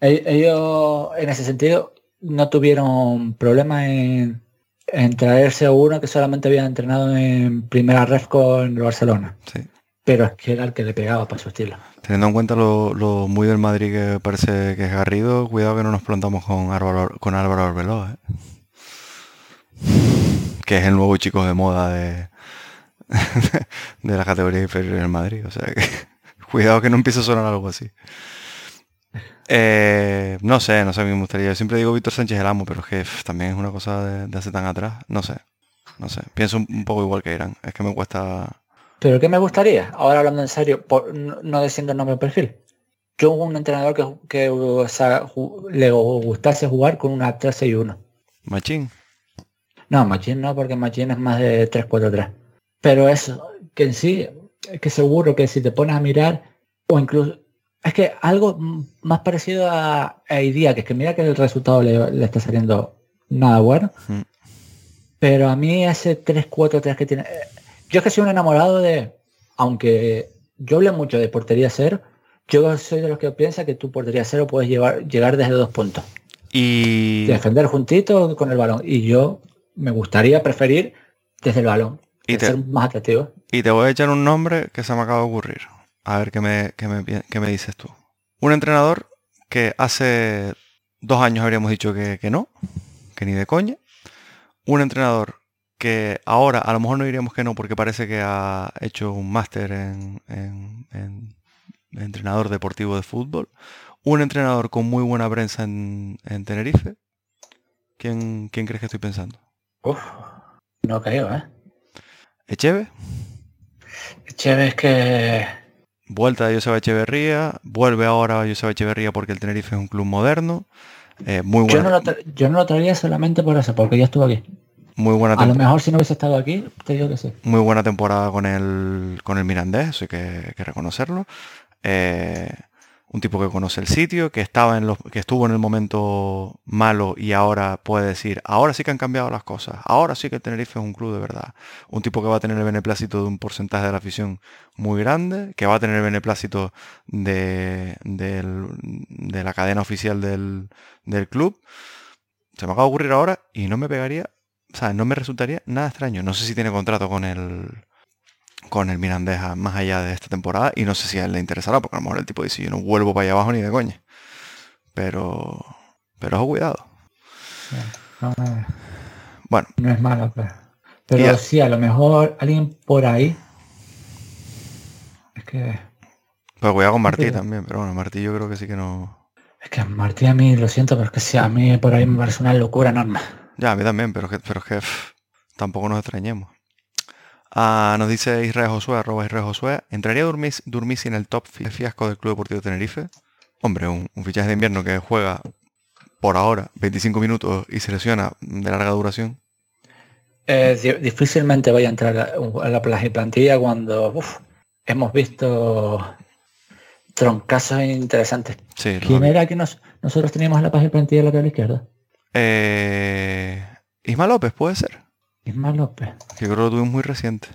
Ellos en ese sentido no tuvieron problema en, en traerse a uno que solamente había entrenado en primera red con el Barcelona.
Sí.
Pero es que era el que le pegaba para su estilo.
Teniendo en cuenta lo, lo muy del Madrid que parece que es Garrido, cuidado que no nos plantamos con Álvaro, con Álvaro Arbeloa, ¿eh? que es el nuevo chico de moda de, <laughs> de la categoría inferior en Madrid. O sea que <laughs> cuidado que no empiece a sonar algo así. Eh, no sé, no sé, a mí me gustaría. Yo siempre digo Víctor Sánchez el amo, pero es que pff, también es una cosa de, de hace tan atrás. No sé, no sé. Pienso un, un poco igual que Irán. Es que me cuesta...
Pero ¿qué me gustaría? Ahora hablando en serio, por, no, diciendo el nombre del perfil. Yo un entrenador que, que o sea, ju- le gustase jugar con una 3 y 1.
Machín.
No, Machín no, porque Machín es más de 3-4-3. Pero eso, que en sí, es que seguro que si te pones a mirar, o incluso, es que algo más parecido a, a Idia, que es que mira que el resultado le, le está saliendo nada bueno.
Mm.
Pero a mí ese 3-4-3 que tiene... eh, Yo es que soy un enamorado de... Aunque yo hable mucho de portería cero, yo soy de los que piensa que tu portería cero puedes llevar, llegar desde dos puntos.
Y...
Defender juntito con el balón. Y yo me gustaría preferir desde el balón.
Y te-
ser más atractivo.
Y te voy a echar un nombre que se me acaba de ocurrir. A ver qué me, qué me, qué me dices tú. Un entrenador que hace dos años habríamos dicho que, que no, que ni de coña. Un entrenador que ahora a lo mejor no diríamos que no porque parece que ha hecho un máster en, en- en entrenador deportivo de fútbol. Un entrenador con muy buena prensa en, en Tenerife. ¿Quién, ¿Quién crees que estoy pensando?
Uf, no creo, ¿eh?
¿Echeve?
Chévere, es que...
Vuelta de Joseba Echeverría, vuelve ahora Joseba Echeverría porque el Tenerife es un club moderno. eh, muy,
Yo
buena,
no, lo tra- yo no lo traería solamente por eso, porque ya estuvo aquí.
muy, buena
A lo mejor si no hubiese estado aquí, te digo que sí.
muy buena temporada con el, con el Mirandés, eso hay que, que reconocerlo. Eh, un tipo que conoce el sitio, que estaba en los, que estuvo en el momento malo y ahora puede decir, ahora sí que han cambiado las cosas, ahora sí que el Tenerife es un club de verdad. Un tipo que va a tener el beneplácito de un porcentaje de la afición muy grande, que va a tener el beneplácito de, del- de la cadena oficial del, del club. Se me acaba de ocurrir ahora y no me pegaría, o sea, no me resultaría nada extraño. No sé si tiene contrato con el con el Mirandés a- más allá de esta temporada y no sé si a él le interesará porque a lo mejor el tipo dice yo no vuelvo para allá abajo ni de coña. Pero pero ojo cuidado.
No, no,
Bueno,
no es malo, pero... Pero
Ya.
sí, a lo mejor alguien por ahí... Es que...
pero cuidado con Martí también, pero bueno, Martí yo creo que sí que no.
Es que Martí a mí, lo siento, pero es que sí, a mí por ahí me parece una locura enorme.
Ya, a mí también, pero es que, pero es que pff, tampoco nos extrañemos. Ah, nos dice Israel Josué, arroba Israel Josué. ¿Entraría Durmis, Durmisi en el top fi- fiasco del Club Deportivo Tenerife? Hombre, un, un fichaje de invierno que juega por ahora 25 minutos y se lesiona de larga duración.
Eh, di- difícilmente voy a entrar a, a la plaza y plantilla cuando uf, hemos visto troncazos interesantes.
Sí,
¿Quién era que nos, nosotros teníamos en la plaza y plantilla lateral izquierda?
Eh, Isma López, puede ser.
Ismael López.
Yo creo que lo tuvimos muy reciente.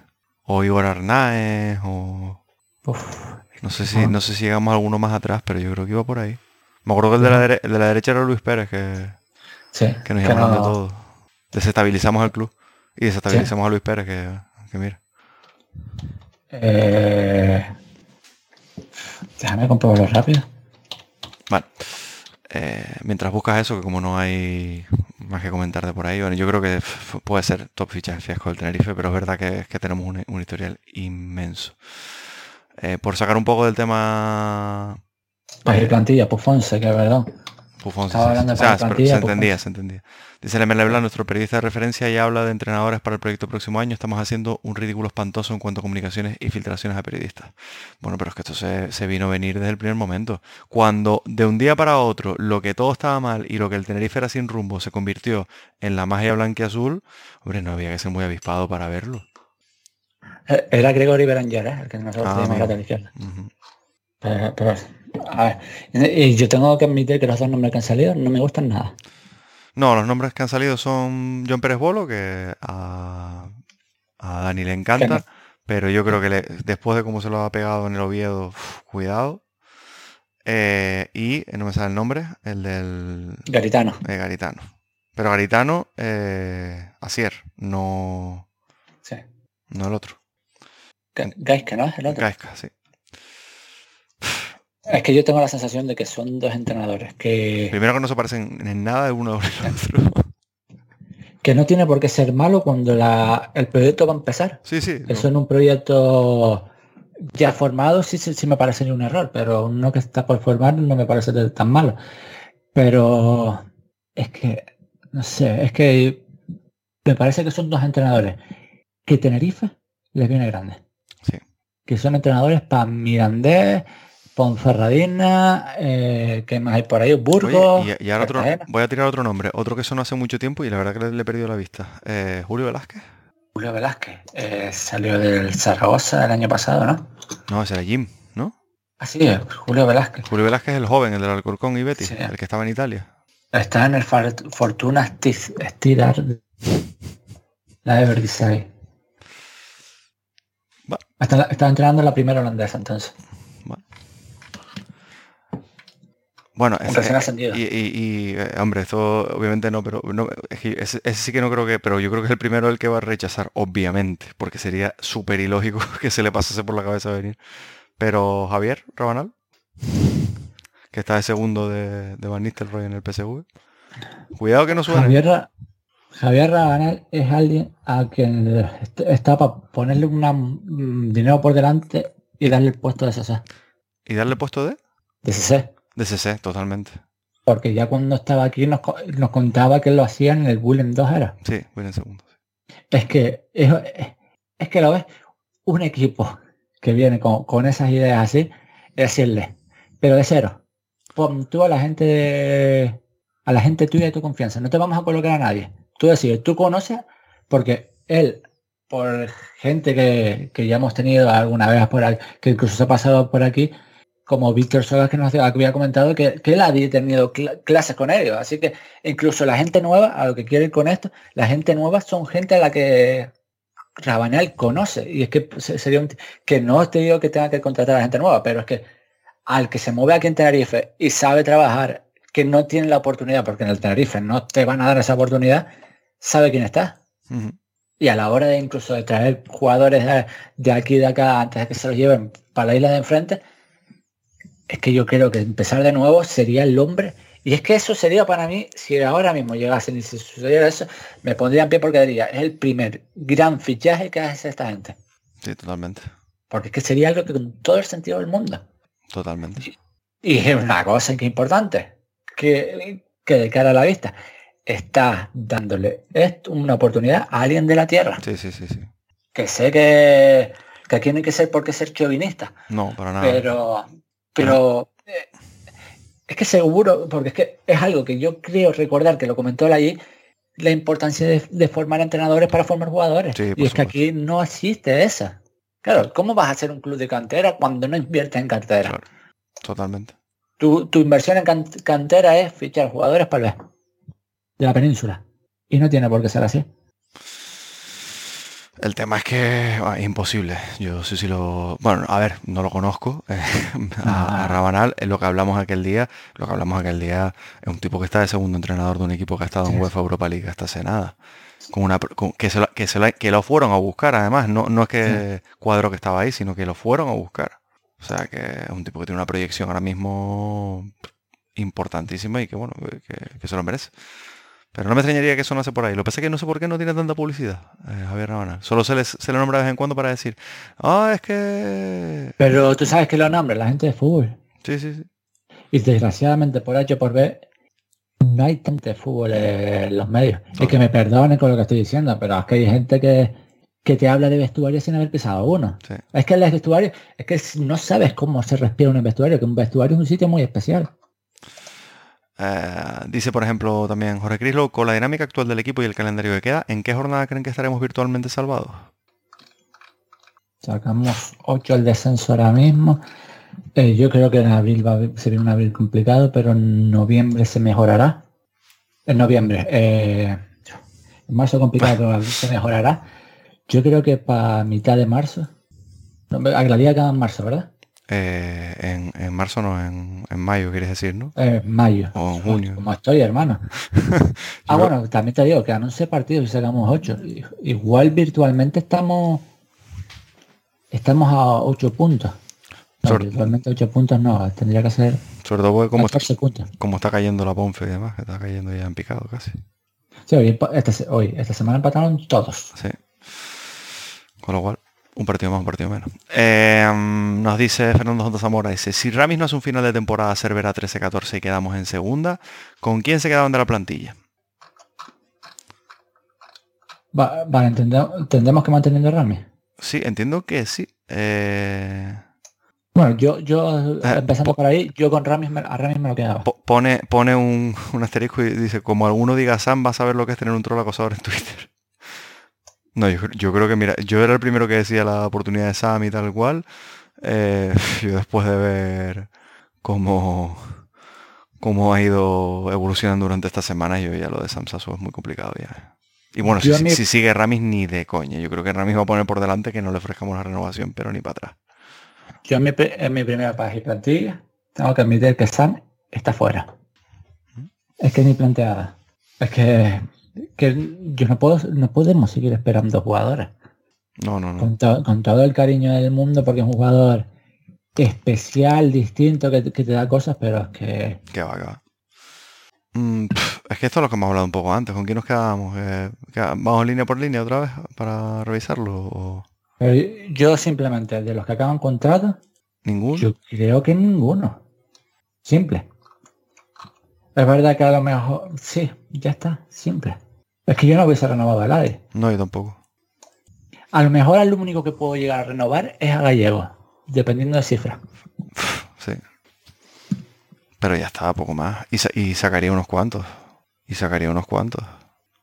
O Igor Arnaez, o...
Uf,
No sé si, no sé si llegamos a alguno más atrás, pero yo creo que iba por ahí. Me acuerdo que el de la, dere- el de la derecha era Luis Pérez, que,
sí,
que nos llamaron de
no-
todo. Desestabilizamos el club. Y desestabilizamos a Luis Pérez, que, que mira.
eh, déjame comprobarlo rápido.
Bueno, eh, mientras buscas eso, que como no hay más que comentar de por ahí, bueno, yo creo que puede ser top fichaje fiasco del Tenerife, pero es verdad que, que tenemos un, un historial inmenso. Eh, por sacar un poco del tema...
Pues plantilla, pues Fonse, que es verdad.
Buffon,
Estaba
sí,
hablando
sí.
plantilla,
se entendía, se entendía. Dice Lemel Blanc, nuestro periodista de referencia, y habla de entrenadores para el proyecto próximo año. Estamos haciendo un ridículo espantoso en cuanto a comunicaciones y filtraciones a periodistas. Bueno, pero es que esto se, se vino a venir desde el primer momento. Cuando de un día para otro lo que todo estaba mal y lo que el Tenerife era sin rumbo se convirtió en la magia blanca y azul, hombre, no había que ser muy avispado para verlo.
Eh, Era Gregory Beranger, ¿eh? el que nosotros
Ah,
teníamos la izquierda.
Ujú.
Pero, pero, a ver, y yo tengo que admitir que los dos nombres que han salido no me gustan nada.
No, los nombres que han salido son John Pérez Bolo, que a, a Dani le encanta, pero yo creo que le- después de cómo se lo ha pegado en el Oviedo, uf, cuidado. Eh, y eh, no me sale el nombre, el del
Garitano.
eh, Garitano. Pero Garitano, eh, Asier, no,
Sí.
no el otro.
Ga- Gaisca, ¿no? Es el otro.
Gaisca, sí.
Es que yo tengo la sensación de que son dos entrenadores que,
Primero que no se parecen en nada el uno del otro.
que no tiene por qué ser malo cuando la, el proyecto va a empezar.
Sí, sí. no.
Eso en un proyecto ya formado sí, sí, sí me parece un error, pero uno que está por formar no me parece de- tan malo. Pero es que, no sé, es que me parece que son dos entrenadores que Tenerife les viene grande.
Sí.
Que son entrenadores para Mirandés, Ponferradina, eh, ¿qué más hay por ahí? Burgos.
Oye, y, y ahora otro, voy a tirar otro nombre, otro que sonó hace mucho tiempo y la verdad que le, le he perdido la vista. Eh, Julio Velázquez.
Julio Velázquez eh, salió del Zaragoza el año pasado, ¿no?
No, ese era Jim, ¿no?
Así es, Julio Velázquez.
Julio Velázquez es el joven, el del Alcorcón y Betis,
Sí.
el que estaba en Italia.
Está en el Fortuna Sti- Stirar, la de Verdisay.
Va.
Está, está entrenando en la primera holandesa entonces.
Bueno, Bueno,
Un recién ascendido.
y, y- y, eh, hombre, esto obviamente no, pero no, es que ese, ese sí que no creo que, pero yo creo que es el primero el que va a rechazar, obviamente, porque sería súper ilógico <laughs> que se le pasase por la cabeza venir. Pero Javier Rabanal, que está de segundo de, de Van Nistelrooy en el PSV. Cuidado que no suene.
Javier, Javier Rabanal es alguien a quien est- está para ponerle una, mm, dinero por delante y darle el puesto de CC.
¿Y darle puesto de?
De CC.
De CC, totalmente.
Porque ya cuando estaba aquí nos, nos contaba que lo hacían en el Willem 2 era.
Sí, en segundo.
Es que es, es que lo ves un equipo que viene con, con esas ideas así, decirle, pero de cero, pon tú a la gente de- a la gente tuya de tu confianza, no te vamos a colocar a nadie. Tú decides, tú conoces, porque él, por gente que, que ya hemos tenido alguna vez por aquí, que incluso se ha pasado por aquí, como Víctor Sogas que nos había comentado que, que él había tenido cl- clases con ellos. Así que incluso la gente nueva, a lo que quiero ir con esto, la gente nueva son gente a la que Rabanal conoce. Y es que se- sería un que no te digo que tenga que contratar a gente nueva, pero es que al que se mueve aquí en Tenerife y sabe trabajar, que no tiene la oportunidad, porque en el Tenerife no te van a dar esa oportunidad, sabe quién está. Y a la hora de incluso de traer jugadores de, de aquí y de acá antes de que se los lleven para la isla de enfrente, es que yo creo que empezar de nuevo sería el hombre. Y es que eso sería para mí, si ahora mismo llegasen y si sucediera eso, me pondría en pie porque diría, es el primer gran fichaje que hace esta gente.
Sí, totalmente.
Porque es que sería algo que con todo el sentido del mundo.
Totalmente.
Y es una cosa que es importante, que, que de cara a la vista, está dándole una oportunidad a alguien de la tierra.
Sí, sí, sí, sí.
que sé que, que aquí no hay que ser porque ser chauvinista,
No, para nada.
pero pero eh, es que seguro, porque es que es algo que yo creo recordar que lo comentó él allí, la importancia de, de formar entrenadores para formar jugadores.
Sí,
y es que aquí no existe esa. Claro, ¿cómo vas a hacer un club de cantera cuando no inviertes en cantera?
Claro. Totalmente.
Tu, tu inversión en can- cantera es fichar jugadores para el B, de la península. Y no tiene por qué ser así.
El tema es que ah, es imposible. Yo sí sí lo... Bueno, a ver, no lo conozco. <laughs> eh, a, a
Ah.
Rabanal, es lo que hablamos aquel día. Lo que hablamos aquel día es un tipo que está de segundo entrenador de un equipo que ha estado en. UEFA Europa League hasta hace nada. Con una, con- que, se lo, que, se lo, que lo fueron a buscar además. No, no es que cuadro que estaba ahí, sino que lo fueron a buscar. O sea que es un tipo que tiene una proyección ahora mismo importantísima y que bueno, que, que se lo merece. Pero no me extrañaría que eso no hace por ahí. Lo que pasa es que no sé por qué no tiene tanta publicidad, eh, Javier Rabanal. Solo se, se le nombra de vez en cuando para decir, ah, es que...
Pero tú sabes que lo nombra la gente de fútbol.
Sí, sí, sí.
Y desgraciadamente por H por B no hay tanto de fútbol en los medios. Es que me perdonen con lo que estoy diciendo, pero es que hay gente que, que te habla de vestuario sin haber pisado uno.
Sí.
Es que el vestuario, es que no sabes cómo se respira un vestuario, que un vestuario es un sitio muy especial.
Eh, dice, por ejemplo, también Jorge Crislo, con la dinámica actual del equipo y el calendario que queda, ¿en qué jornada creen que estaremos virtualmente salvados?
Sacamos 8 al descenso ahora mismo. Eh, yo creo que en abril va a ser un abril complicado, pero en noviembre se mejorará. En noviembre. eh, en marzo complicado, pero en abril se mejorará. Yo creo que para mitad de marzo. No, a la liga acaba en marzo, ¿verdad?
Eh, en, en marzo no, en, en mayo, quieres decir, ¿no?
Eh, mayo.
O en junio.
Como estoy, hermano. <laughs> ah, bueno, también te digo que a 11 partidos y sacamos 8. Igual virtualmente estamos estamos a 8 puntos. No,
Sobre-
virtualmente 8 puntos no, tendría que ser
Sobre todo porque como, está-
14 puntos.
como está cayendo la Ponfe y demás, está cayendo ya en picado casi.
Sí, hoy, esta, hoy, esta semana empataron todos.
Sí. Con lo cual, un partido más, un partido menos. Eh, nos dice Fernando. Zamora, dice, si Ramis no hace un final de temporada Cervera 13-14 y quedamos en segunda, ¿con quién se quedaban de la plantilla?
Va, vale, entendemos, que manteniendo a Rami.
Sí, entiendo que sí. Eh,
Bueno, yo, yo
Eh,
empezando
po-
por ahí, yo con Ramis me- a Ramis me lo quedaba.
po- pone pone un, un asterisco y dice, como alguno diga Sam, va a saber lo que es tener un troll acosador en Twitter. No, yo, yo creo que, mira, yo era el primero que decía la oportunidad de Sam y tal cual. Eh, <laughs> yo después de ver cómo, cómo ha ido evolucionando durante esta semana, yo ya lo de Sam Sasso es muy complicado ya. Y bueno, si,
mí-
sigue Ramis ni de coña. Yo creo que Ramis va a poner por delante que no le ofrezcamos la renovación, pero ni para atrás.
Yo en mi, en mi primera página y plantilla tengo que admitir que Sam está fuera. Es que ni planteada. Es que, que yo no puedo, no podemos seguir esperando jugadores.
No, no, no.
Con, to- con todo el cariño del mundo porque es un jugador especial, distinto, que, que te da cosas, pero es que
Que va, que va. Mm, es que esto es lo que hemos hablado un poco antes. ¿Con quién nos quedábamos? Eh, ¿queda- ¿Vamos línea por línea otra vez para revisarlo? ¿O
pero yo simplemente de los que acaban contrato,
ninguno?
yo creo que ninguno. Simple. Es verdad que a lo mejor, sí, ya está, simple. Es que yo no hubiese renovado a nadie.
No, yo tampoco.
A lo mejor al único que puedo llegar a renovar es a Gallego, dependiendo de cifra.
Sí. Pero ya está, poco más. Y, sa- y sacaría unos cuantos. Y sacaría unos cuantos.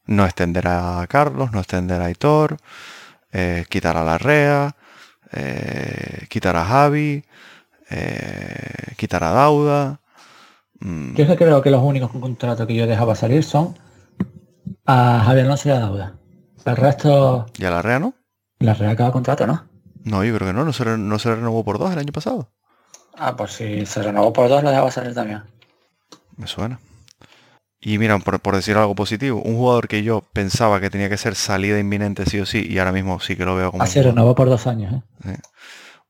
No extender a Carlos, no extender a Aitor, eh, quitar a Larrea, eh, quitar a Javi, eh, quitar a Dauda. Mm,
Yo creo que los únicos con contrato que yo dejaba salir son a Javier Alonso y a Dauda. El resto,
¿Y a Larrea no?
la reacaba contrato, ¿no?
No, yo creo que no. No se, no se renovó por dos el año pasado.
Ah, pues si se renovó por dos, lo dejaba salir también.
Me suena. Y mira, por, por decir algo positivo, un jugador que yo pensaba que tenía que ser salida inminente sí o sí, y ahora mismo sí que lo veo como...
Así
jugador-
renovó por dos años, ¿eh?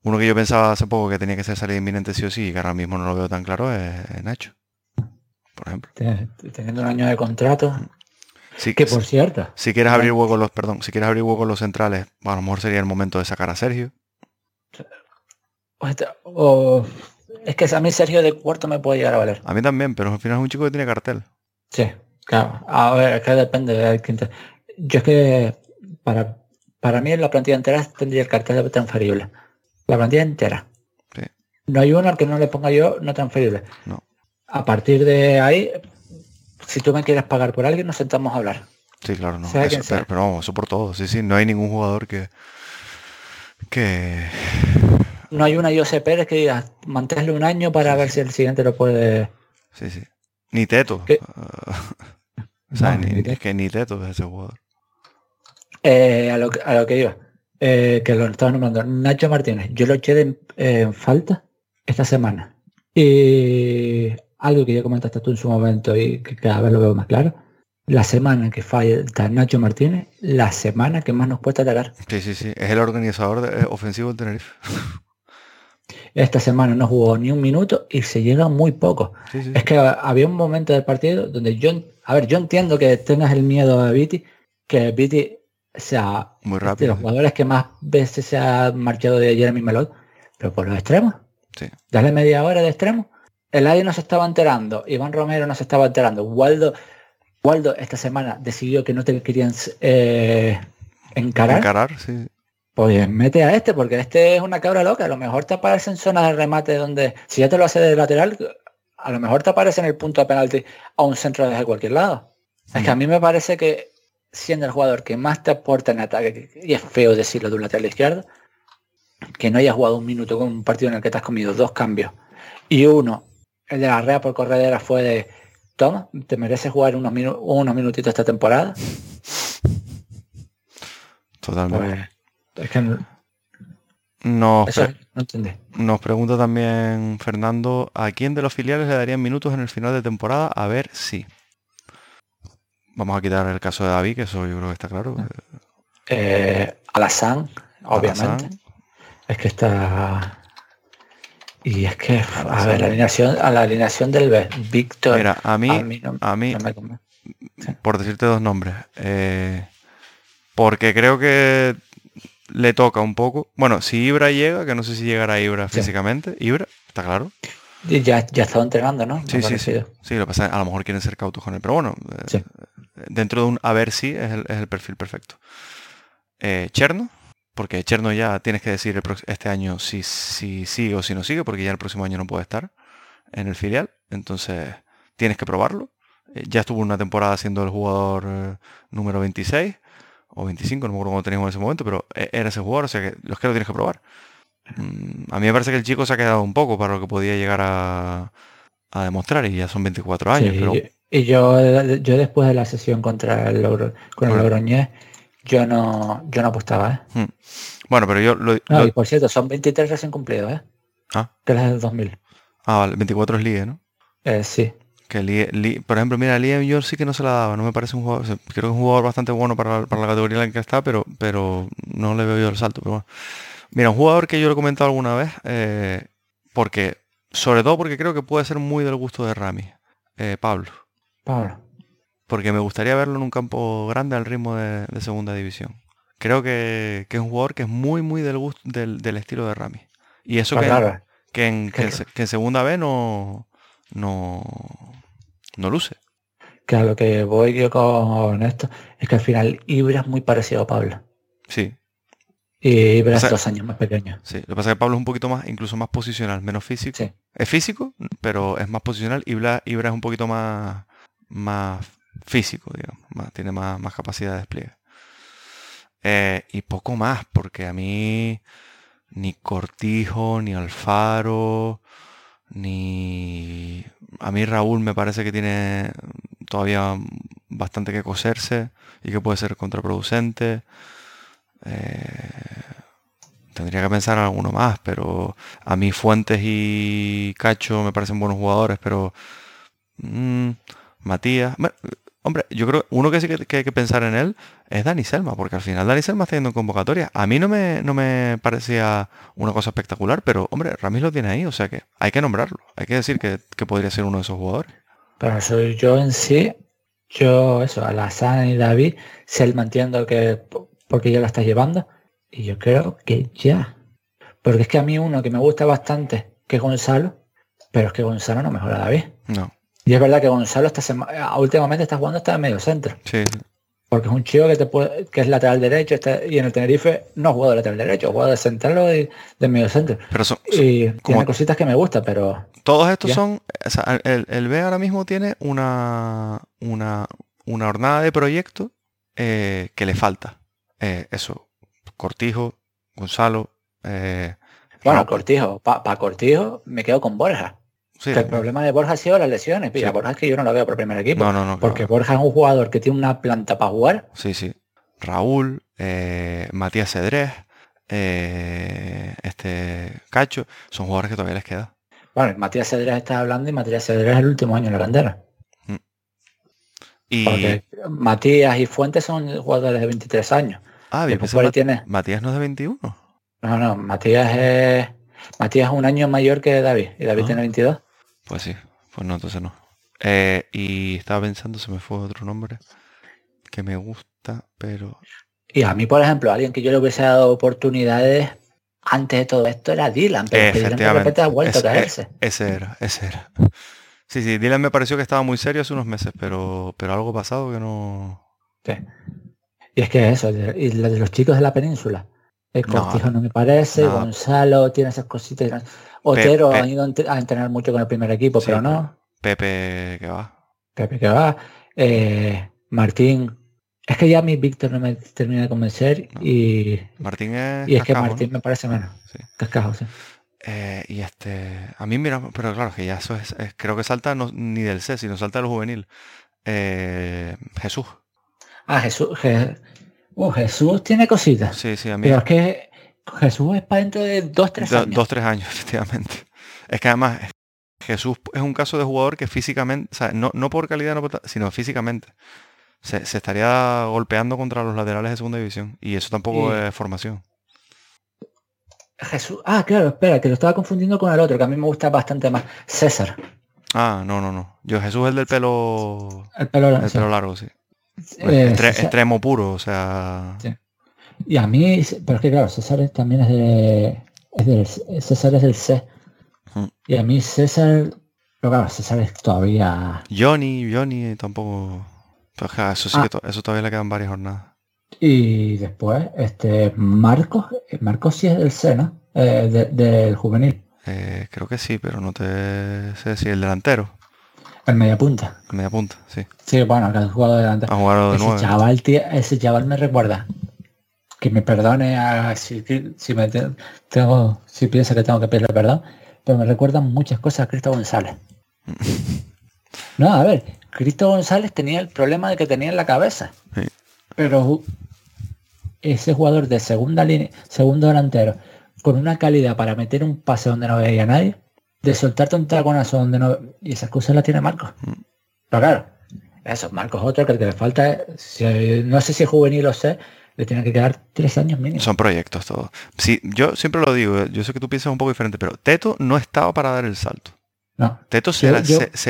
Uno que yo pensaba hace poco que tenía que ser salida inminente sí o sí, y que ahora mismo no lo veo tan claro, es, Nacho. Por ejemplo.
Ten- Teniendo un año de contrato.
Si,
Que por cierto,
si quieres abrir hueco los, perdón, si quieres abrir hueco los centrales, a lo mejor sería el momento de sacar a Sergio.
o este- o- es que a mí Sergio de cuarto me puede llegar a valer.
A mí también, pero al final es un chico que tiene cartel.
Sí, claro. A ver, es que depende de quién te- Yo es que para, para mí en la plantilla entera tendría el cartel de transferible. La plantilla entera.
Sí.
No hay uno al que no le ponga yo no transferible.
No.
A partir de ahí, si tú me quieres pagar por alguien, nos sentamos a hablar.
Sí, claro, no. Eso- pero, pero vamos, eso por todo. Sí, sí, no hay ningún jugador que... que
No hay una José Pérez que diga, manténlo un año para ver si el siguiente lo puede.
Sí, sí. Ni Teto.
¿Qué? <laughs>
O sea,
No,
ni-
ni Teto.
es que ni Teto es ese jugador.
Eh, a, lo, que- a lo que iba, eh, que lo estaba nombrando, Nacho Martínez, yo lo eché eh, en falta esta semana. Y algo que ya comentaste tú en su momento y que cada vez lo veo más claro, la semana que falta Nacho Martínez, la semana que más nos cuesta atacar.
Sí, sí, sí. Es el organizador de- eh, ofensivo del Tenerife. <laughs>
Esta semana no jugó ni un minuto y se llega muy poco.
Sí, sí.
Es que había un momento del partido donde yo A ver, yo entiendo que tengas el miedo a Viti, que Viti sea
Muy
de
rápido.
los jugadores que más veces se ha marchado de Jeremy Melot, pero por los extremos. Dale media hora de extremo. El Adi no se estaba enterando, Iván Romero no se estaba enterando, Waldo, Waldo esta semana decidió que no te querían eh, encarar.
Encarar, sí.
Pues mete a este, porque este es una cabra loca. A lo mejor te aparece en zonas de remate donde, si ya te lo hace de lateral, a lo mejor te aparece en el punto de penalti a un centro desde cualquier lado. Es que a mí me parece que siendo el jugador que más te aporta en ataque, y es feo decirlo de un lateral izquierdo, que no hayas jugado un minuto con un partido en el que te has comido dos cambios y uno, el de la rea por corredera fue de toma, te mereces jugar unos, minu unos minutitos esta temporada.
Totalmente.
Pues, es que no,
Nos,
eso
pre-
no entendí.
nos pregunta también Fernando, ¿a quién de los filiales le darían minutos en el final de temporada? A ver si. Vamos a quitar el caso de David, que eso yo creo que está claro.
Eh, Alazán, obviamente. Es que está. Y es que, a ver, la alineación, a la alineación del B, Víctor.
Mira, a mí,
a mí no,
a mí,
no me convence.
por decirte dos nombres, eh, porque creo que le toca un poco. Bueno, si Ibra llega, que no sé si llegará Ibra
Sí.
físicamente, Ibra, está claro.
Y ya, ya estaba entrenando, ¿no?
Sí, sí, sí. Sí, lo pasa a lo mejor quieren ser cautos con él, pero bueno, eh, dentro de un a ver si es el, es el perfil perfecto. Eh, Cherno, porque Cherno ya tienes que decir el este año si, si sigue o si no sigue, porque ya el próximo año no puede estar en el filial, entonces tienes que probarlo. Eh, ya estuvo una temporada siendo el jugador eh, número 26 o 25, no me acuerdo cómo teníamos en ese momento, pero eh, era ese jugador, o sea que los que lo tienes que probar. Mm, A mí me parece que el chico se ha quedado un poco para lo que podía llegar a, a demostrar y ya son 24 años,
Sí,
pero
Y yo, yo después de la sesión contra el Logro, con el
Bueno.
Yo no, yo no apostaba, ¿eh?
bueno, pero yo lo,
No,
lo-
y por cierto, son 23 recién cumplidos, ¿eh?
Ah.
Que es del 2000.
ah, vale, 24 es Lie, ¿no?
Eh, sí.
Que Lie- Lie- por ejemplo, mira, Liam yo sí que no se la daba, no me parece un jugador, creo que es un jugador bastante bueno para, la- para la categoría en la que está, pero, pero no le veo yo el salto. Pero bueno. Mira, un jugador que yo lo he comentado alguna vez, eh, porque, sobre todo porque creo que puede ser muy del gusto de Rami, eh, Pablo.
Pablo.
Porque me gustaría verlo en un campo grande al ritmo de, de segunda división. Creo que, que es un jugador que es muy, muy del gusto del, del estilo de Rami. Y eso que,
claro.
que, en, que, en, se- que en segunda B no, no, no luce.
A lo que voy yo con esto es que al final Ibra es muy parecido a Pablo.
Sí,
Y Ibra es dos años más pequeño.
sí. Lo que pasa es que Pablo es un poquito más, incluso más posicional, menos físico.
Sí.
Es físico, pero es más posicional. Ibra, Ibra es un poquito más, más físico, digamos. más- tiene más, más capacidad de despliegue. Eh, y poco más, porque a mí ni Cortijo, ni Alfaro, ni... A mí Raúl me parece que tiene todavía bastante que coserse y que puede ser contraproducente. Eh, tendría que pensar en alguno más, pero a mí Fuentes y Cacho me parecen buenos jugadores, pero mm, Matías, hombre, yo creo uno que sí que, hay que pensar en él es Dani Selma, porque al final Dani Selma está yendo en convocatoria. A mí no me, no me parecía una cosa espectacular, pero hombre, Ramis lo tiene ahí, o sea que hay que nombrarlo, hay que decir que, que podría ser uno de esos jugadores.
Pero soy yo en sí, yo eso, Alazán y David, se el mantiendo que porque ya lo estás llevando. Y yo creo que ya. Porque es que a mí uno que me gusta bastante, que es Gonzalo, pero es que Gonzalo no mejora a David.
No,
Y es verdad que Gonzalo esta sema- últimamente está jugando hasta en medio centro.
sí.
Porque es un chico que te puede, que es lateral derecho, está- y en el Tenerife no juega de lateral derecho, juega de central o de, de medio centro.
pero son, son-
Y
como-
tiene cositas que me gustan, pero
Todos estos
Ya.
son, o sea, el, el B ahora mismo tiene una, una, una jornada de proyecto eh, que le falta. Eh, eso, Cortijo, Gonzalo, eh,
bueno. Cortijo, para Cortijo me quedo con Borja.
Sí,
el problema de Borja ha sido las lesiones.
Sí.
Borja es que yo no lo veo por primer equipo.
no, no, no.
porque
claro.
Borja es un jugador que tiene una planta para jugar.
Sí, sí. Raúl, eh, Matías Cedrés, eh, este Cacho, son jugadores que todavía les queda.
Bueno, Matías Cedrés está hablando y Matías Cedrés es el último año en la cantera.
Y,
Porque Matías y Fuentes son jugadores de 23 años.
ah, bien, Mat-
tiene.
Matías no es de 21.
No, no, Matías es. Matías es un año mayor que David. Y David
Ah.
tiene 22.
Pues sí, pues no, entonces no. Eh, y estaba pensando, se me fue otro nombre que me gusta, pero...
Y a mí, por ejemplo, alguien que yo le hubiese dado oportunidades antes de todo esto era Dylan, pero que Dylan de repente ha vuelto a caerse.
Ese era, ese era. Sí, sí, Dylan me pareció que estaba muy serio hace unos meses, pero, pero algo pasado que no...
Sí. Y es que eso, y de los chicos de la península. El Cortijo no, me parece, Gonzalo tiene esas cositas. Otero ha ido a entrenar mucho con el primer equipo, pero no.
Pepe que va.
Pepe que va. Eh, Martín. Es que ya a mí Víctor no me termina de convencer y.
Martín es.
Y es que Martín me parece menos. Sí. Cascajo, sí.
Eh, y este. A mí mira, pero claro que ya eso es. creo que salta no, ni del C, sino salta de lo juvenil. Eh, Jesús.
Ah, Jesús. Uh, Jesús tiene cositas.
Sí, sí, a mí.
Pero es que Jesús es para dentro de dos, tres años.
Dos, tres años, <laughs> efectivamente. Es que además Jesús es un caso de jugador que físicamente, o sea, no, no por calidad, sino físicamente, se, estaría golpeando contra los laterales de segunda división. Y eso tampoco es formación.
Jesús. Ah, claro, espera, que lo estaba confundiendo con el otro, que a mí me gusta bastante más. César.
Ah, no, no, no. Yo Jesús es el del pelo.
El pelo,
el pelo largo, sí. Eh, extremo puro, o sea.
Y a mí, pero es que claro, César también es de, es del, César es del C. Y a mí César, pero claro, César es todavía.
Johnny, Johnny tampoco. eso sí que ah. eso todavía le quedan varias jornadas.
Y después, este Marcos, Marcos sí es del C, ¿no? Eh, del juvenil.
Eh, creo que sí, pero no te sé si el delantero.
En media punta.
En media punta, sí.
Sí, bueno, que ha jugado delante.
Ha jugado de
ese chaval, ese chaval me recuerda. Que me perdone a, si, si, me tengo, si piensa que tengo que pedirle perdón, pero me recuerdan muchas cosas a Cristo González. <laughs> no, a ver, Cristo González tenía el problema de que tenía en la cabeza. Sí. Pero ese jugador de segunda línea, segundo delantero, con una calidad para meter un pase donde no veía a nadie, de soltarte un taconazo donde no... Y esa excusa la tiene Marcos. Mm. Pero claro, eso, Marcos otro que le falta, no sé si es juvenil o sé, le tiene que quedar tres años mínimo.
Son proyectos todos. Sí, yo siempre lo digo, yo sé que tú piensas un poco diferente, pero Teto no estaba para dar el salto.
No.
Teto se,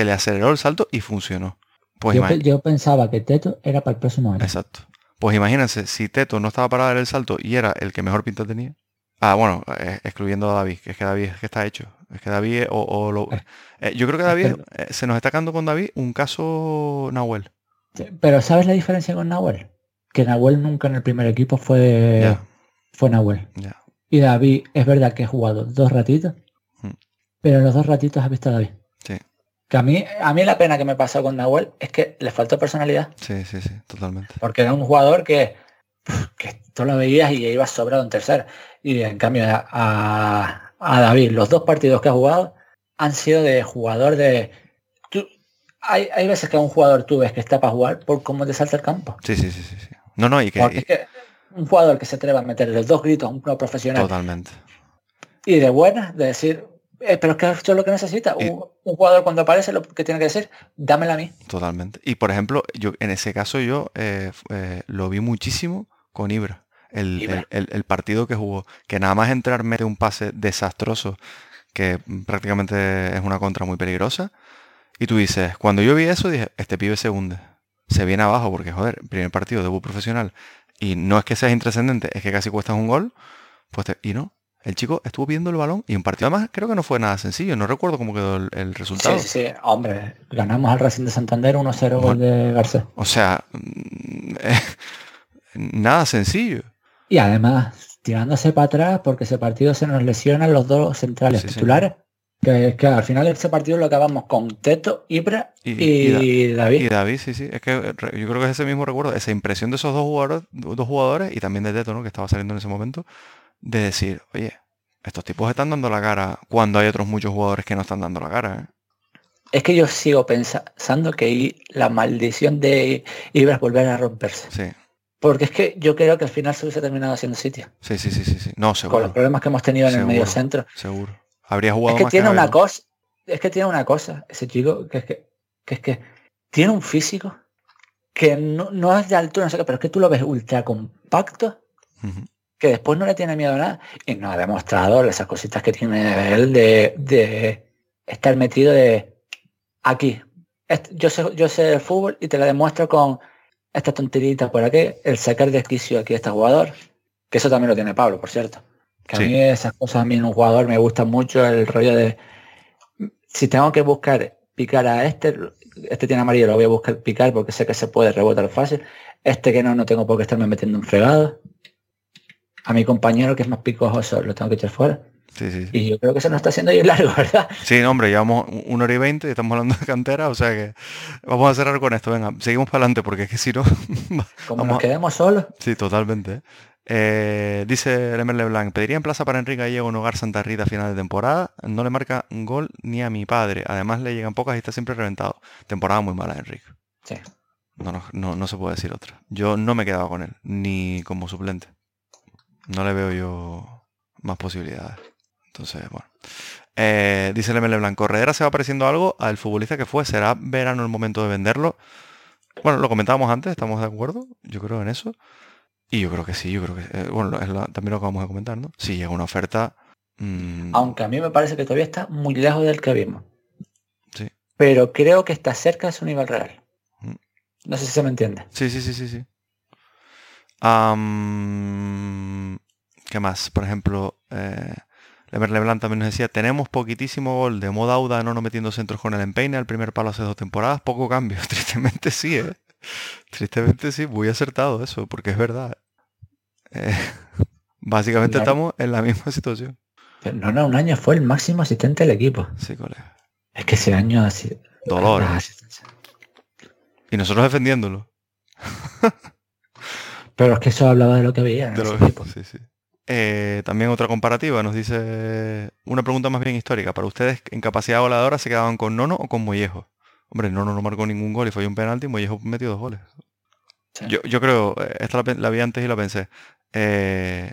le aceleró el salto y funcionó. Pues
yo, pensaba que Teto era para el próximo año.
Exacto. Pues imagínense, si Teto no estaba para dar el salto y era el que mejor pinta tenía. Ah, bueno, eh, excluyendo a David, que es que David es que está hecho. Es que David, o, lo, eh. Eh, yo creo que David, eh, se nos está quedando con David un caso Nahuel.
Pero ¿sabes la diferencia con Nahuel? Que Nahuel nunca en el primer equipo fue, fue Nahuel. Y David, es verdad que ha jugado dos ratitos, hmm. pero en los dos ratitos ha visto a David.
Sí.
Que a mí, a mí la pena que me pasó con Nahuel es que le faltó personalidad.
Sí, sí, sí, totalmente.
Porque era un jugador que, que tú lo veías y iba sobrado en tercera. Y en cambio a, a David, los dos partidos que ha jugado han sido de jugador de... hay, hay, veces que un jugador tú ves que está para jugar por cómo te salta el campo.
Sí, sí, sí, sí. No, no, y que,
es que un jugador que se atreva a meterle dos gritos a un pro profesional.
Totalmente.
Y de buena, de decir, eh, pero es que eso es lo que necesita. un, jugador cuando aparece lo que tiene que decir, dámela a mí.
Totalmente. Y por ejemplo, yo en ese caso yo eh, eh, lo vi muchísimo con Ibra el, partido que jugó, que nada más entrar mete un pase desastroso, que prácticamente es una contra muy peligrosa. Y tú dices, cuando yo vi eso, dije, este pibe se hunde. Se viene abajo porque, joder, primer partido, debut profesional. Y no es que seas intrascendente, es que casi cuestas un gol. Pues y no, el chico estuvo viendo el balón y un partido además creo que no fue nada sencillo. No recuerdo cómo quedó el, resultado.
Sí, sí, hombre, ganamos al Racing de Santander 1-0 gol de Garcés.
O sea, <laughs> nada sencillo.
Y además, tirándose para atrás porque ese partido se nos lesionan los dos centrales titulares. Que, que, al final ese partido lo acabamos con Teto, Ibra y, David.
Y David, sí, sí. Es que yo creo que es ese mismo recuerdo, esa impresión de esos dos jugadores, dos jugadores y también de Teto, ¿no? Que estaba saliendo en ese momento, de decir, oye, estos tipos están dando la cara cuando hay otros muchos jugadores que no están dando la cara. ¿eh?
Es que yo sigo pensando que la maldición de Ibra es volver a romperse.
Sí.
Porque es que yo creo que al final se hubiese terminado haciendo sitio.
Sí, sí, sí, sí, No, seguro.
Con los problemas que hemos tenido en el medio centro.
Seguro. Habría jugado
es que tiene una cosa. Es que tiene una cosa, ese chico, que es que, que es que tiene un físico que no, es de altura, no sé qué, pero es que tú lo ves ultra compacto, que después no le tiene miedo a nada. Y no ha demostrado esas cositas que tiene él de, de estar metido de aquí, yo sé, yo sé el fútbol y te la demuestro con esta tonterita por aquí, el sacar de esquicio aquí a este jugador, que eso también lo tiene Pablo, por cierto. Que a mí esas cosas a mí en un jugador me gusta mucho el rollo de si tengo que buscar picar a este, este tiene amarillo, lo voy a buscar picar porque sé que se puede rebotar fácil. Este que no, no tengo por qué estarme metiendo un fregado. A mi compañero que es más picojoso lo tengo que echar fuera. Y yo creo que se nos está haciendo ahí largo, ¿verdad?
Sí, hombre, llevamos una hora y veinte y estamos hablando de cantera, o sea que vamos a cerrar con esto. Venga, seguimos para adelante porque es que si no... <laughs>
Como nos quedemos solos.
Sí, totalmente. Eh, dice Lemer Leblanc, pediría en plaza para Enrique Gallego un hogar Santa Rita a final de temporada. No le marca un gol ni a mi padre. Además le llegan pocas y está siempre reventado. Temporada muy mala, Enrique.
Sí.
No, no, no, se puede decir otra. Yo no me he quedado con él, ni como suplente. No le veo yo más posibilidades. Entonces, bueno. Eh, dice Lemer Leblanc, ¿Corredera se va pareciendo algo al futbolista que fue? ¿Será verano el momento de venderlo? Bueno, lo comentábamos antes, estamos de acuerdo, yo creo en eso. Y yo creo que sí, yo creo que... Eh, bueno, también lo acabamos de comentar, ¿no? Si llega una oferta...
Mm, Aunque a mí me parece que todavía está muy lejos del que vimos.
Sí.
Pero creo que está cerca de su nivel real. Mm. No sé si se me entiende.
Sí, sí, sí, sí, sí. ¿Qué más? Por ejemplo, eh, Leblanc también nos decía, tenemos poquitísimo gol de moda Auda no metiendo centros con el empeine al primer palo hace dos temporadas, poco cambio. <laughs> Tristemente sí, ¿eh? Tristemente sí, muy acertado eso, porque es verdad. Eh, <laughs> básicamente estamos en la misma situación.
Pero no, no, un año fue el máximo asistente del equipo.
Sí, colega.
Es que ese año así.
Dolor. Y nosotros defendiéndolo.
Pero es que eso hablaba de lo que veía.
sí, sí. Eh, también otra comparativa, nos dice una pregunta más bien histórica. Para ustedes, ¿en capacidad voladora se quedaban con Nono o con Mollejo? Hombre, Nono no marcó ningún gol y fue un penalti y Mollejo metió dos goles. Yo, creo, eh, esta la, vi antes y la pensé. Eh,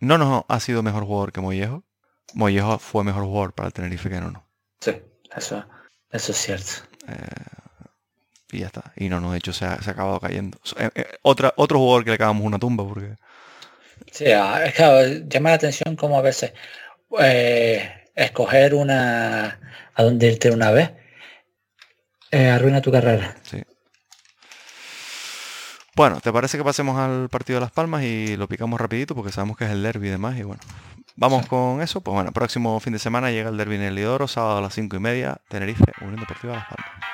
Nono ha sido mejor jugador que Mollejo. Mollejo fue mejor jugador para el Tenerife que Nono.
Sí, eso, eso es cierto.
y ya está. Y Nono, de hecho, se ha, acabado cayendo. otra, otro jugador que le acabamos una tumba porque...
Sí, ah, es que llama la atención como a veces eh, escoger una a dónde irte una vez eh, arruina tu carrera.
Sí. Bueno, ¿te parece que pasemos al partido de Las Palmas y lo picamos rapidito porque sabemos que es el derby y demás y bueno. Vamos con eso. Pues bueno, próximo fin de semana llega el derby en el Lidoro, sábado a las cinco y media, Tenerife, Unión Deportiva Las Palmas.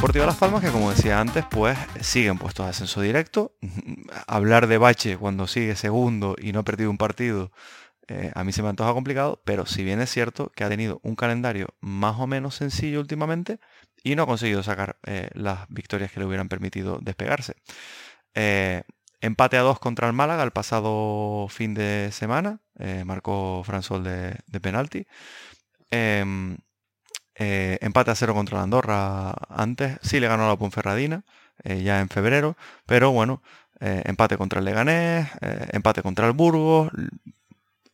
Deportivo de Las Palmas, que como decía antes, pues siguen puestos de ascenso directo. <laughs> Hablar de Bache cuando sigue segundo y no ha perdido un partido, eh, a mí se me antoja complicado, pero si bien es cierto que ha tenido un calendario más o menos sencillo últimamente y no ha conseguido sacar eh, las victorias que le hubieran permitido despegarse. Eh, empate a dos contra el Málaga el pasado fin de semana, marcó Fransol de, de penalti. Eh, empate a cero contra la Andorra antes. Sí le ganó a la Ponferradina eh, ya en febrero. Pero bueno, eh, empate contra el Leganés, empate contra el Burgos.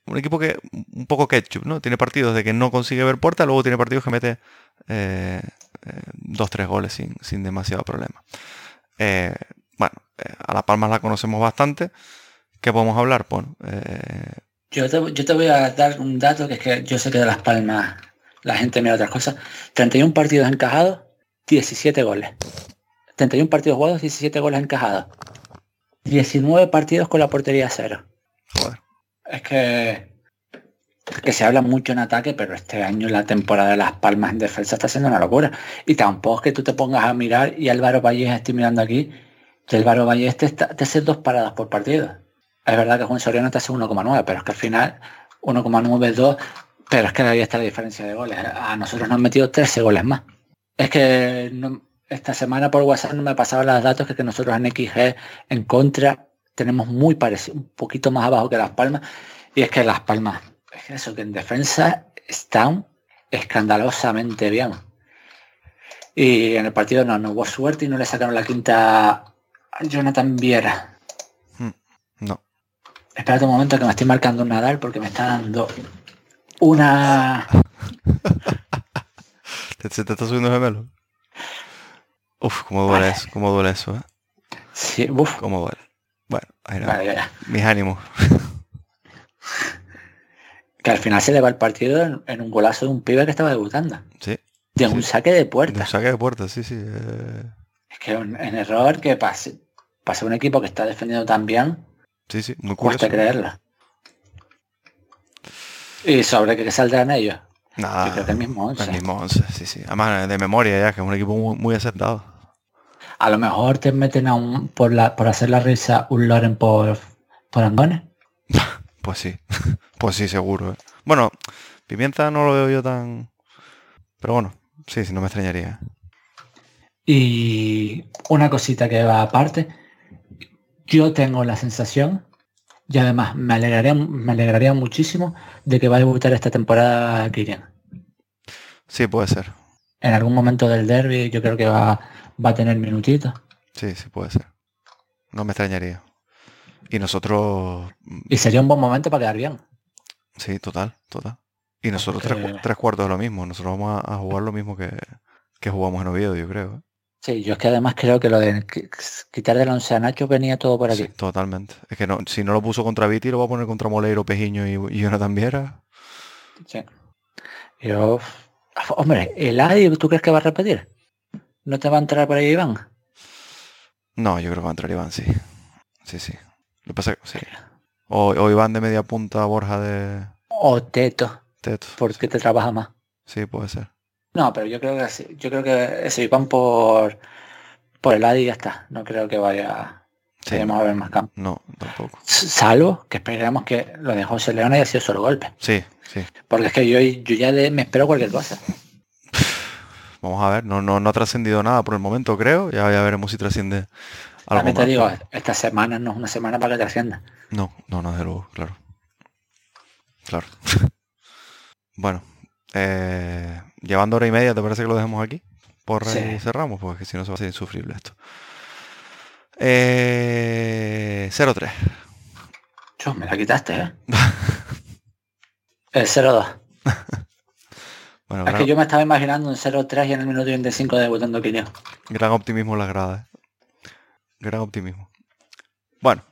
Un equipo que un poco ketchup, ¿no? Tiene partidos de que no consigue ver puerta, luego tiene partidos que mete dos, tres goles sin, sin demasiado problema. bueno, a La Palma la conocemos bastante. ¿Qué podemos hablar? Bueno,
yo, te, yo te voy a dar un dato que es que yo sé que de Las Palmas la gente mira otras cosas. 31 partidos encajados, 17 goles. 31 partidos jugados, 17 goles encajados. 19 partidos con la portería cero. Joder. Es que, que se habla mucho en ataque, pero este año la temporada de Las Palmas en defensa está siendo una locura. Y tampoco es que tú te pongas a mirar y Álvaro Valle estoy mirando aquí, que Álvaro Valle te, está, te hace dos paradas por partido. Es verdad que Juan Soriano te hace 1,9, pero es que al final 1,9 2 pero es que ahí está la diferencia de goles. A nosotros nos han metido 13 goles más. Es que esta semana por WhatsApp no me pasaban los datos que, que nosotros en XG en contra tenemos muy parecido, un poquito más abajo que Las Palmas. Y es que Las Palmas, es que eso, que en defensa están escandalosamente bien. Y en el partido no, no hubo suerte y no le sacaron la quinta a Jonathan Viera.
Hmm, no.
Espérate un momento que me estoy marcando un Nadal porque me está dando una... <laughs>
¿Te, ¿Se te está subiendo gemelo? Uf, cómo duele eso, cómo duele eso, ¿eh?
Sí, uf.
Cómo duele. Bueno, ahí no.
Vale, ya.
Mis ánimos. <laughs>
Que al final se le va el partido en, en un golazo de un pibe que estaba debutando.
Sí.
De un saque de
De
puerta.
un saque de puerta, sí, sí. eh,
Es que un, un error que pase, pase un equipo que está defendiendo tan bien,
Sí, sí, muy
cuesta
curioso.
Y sobre qué saldrán ellos.
Nada,
Yo creo que el mismo once.
el mismo 11, sí, sí. Además, de memoria ya, que es un equipo muy, muy aceptado.
A lo mejor te meten a un, por, la, por hacer la risa un Loren por, por Angones. <laughs>
Pues sí, <laughs> pues sí, seguro. ¿eh? Bueno, Pimienta no lo veo yo tan... Pero bueno, sí, sí, no me extrañaría.
Y una cosita que va aparte, yo tengo la sensación, y además me alegraría, me alegraría muchísimo de que va a debutar esta temporada Kylian.
Sí, puede ser.
En algún momento del derby yo creo que va, va a tener minutitos.
Sí, sí, puede ser. No me extrañaría. Y nosotros... mm,
Y sería un buen momento para quedar bien.
Sí, total, total. Y nosotros
Porque-
tres, cu- tres cuartos de lo mismo. Nosotros vamos a, a jugar lo mismo que, que jugamos en Oviedo, yo creo. ¿eh?
Sí, yo es que además creo que lo de qui- quitar del once a Nacho venía todo por aquí.
Sí, totalmente. Es que no, si no lo puso contra Viti, lo va a poner contra Moleiro, Pejiño y, y Jonathan Viera.
Sí. Yo, hombre, el Adi, ¿tú crees que va a repetir? ¿No te va a entrar por ahí Iván?
No, yo creo que va a entrar Iván, sí. Sí, sí. Lo pasa que sí. O, o Iván de media punta, Borja de
O Teto,
Teto.
porque te trabaja más.
Sí, puede ser.
No, pero yo creo que yo creo que ese Iván por por el Adi y ya está. No creo que vaya
Sí,
a ver más campo.
no, tampoco.
Salvo que esperemos que lo de José León haya sido solo golpe.
Sí, sí.
Porque es que yo, yo ya de- me espero cualquier cosa.
Vamos a ver. No, no, no ha trascendido nada por el momento, creo. Ya, ya veremos si trasciende algo
También te
más.
digo, esta semana no es una semana para que trascienda.
No, no, no, desde luego, claro. Claro. <laughs> bueno, eh, llevando hora y media, ¿te parece que lo dejemos aquí? Porra
Sí.
y cerramos, porque si no se va a hacer insufrible esto. Eh, 0-3.
Chu, me la quitaste, ¿eh? <laughs> el 0-2. <laughs>
Bueno,
Es
gran,
que yo me estaba imaginando un 0-3 y en el minuto 25 debutando Kylian.
gran optimismo en las gradas. ¿eh? Gran optimismo. Bueno,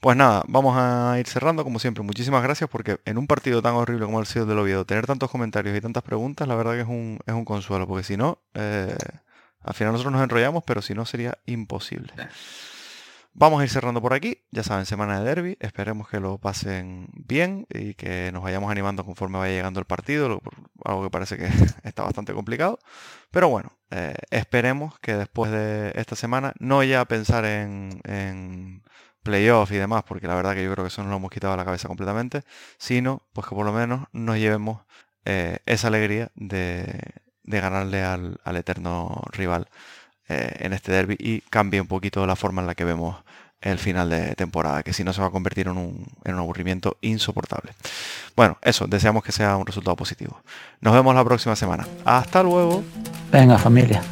pues nada, vamos a ir cerrando como siempre. Muchísimas gracias porque en un partido tan horrible como el sido del Oviedo, tener tantos comentarios y tantas preguntas, la verdad que es un, es un consuelo, porque si no, eh, al final nosotros nos enrollamos, pero si no sería imposible. Vamos a ir cerrando por aquí, ya saben, semana de derby, esperemos que lo pasen bien y que nos vayamos animando conforme vaya llegando el partido, algo que parece que <laughs> está bastante complicado, pero bueno, eh, esperemos que después de esta semana no ya pensar en, en playoff y demás, porque la verdad que yo creo que eso nos lo hemos quitado de la cabeza completamente, sino pues que por lo menos nos llevemos eh, esa alegría de, de ganarle al, al eterno rival eh, en este derby y cambie un poquito la forma en la que vemos el final de temporada, que si no se va a convertir en un, en un aburrimiento insoportable. Bueno, eso, deseamos que sea un resultado positivo. Nos vemos la próxima semana. Hasta luego.
Venga, familia.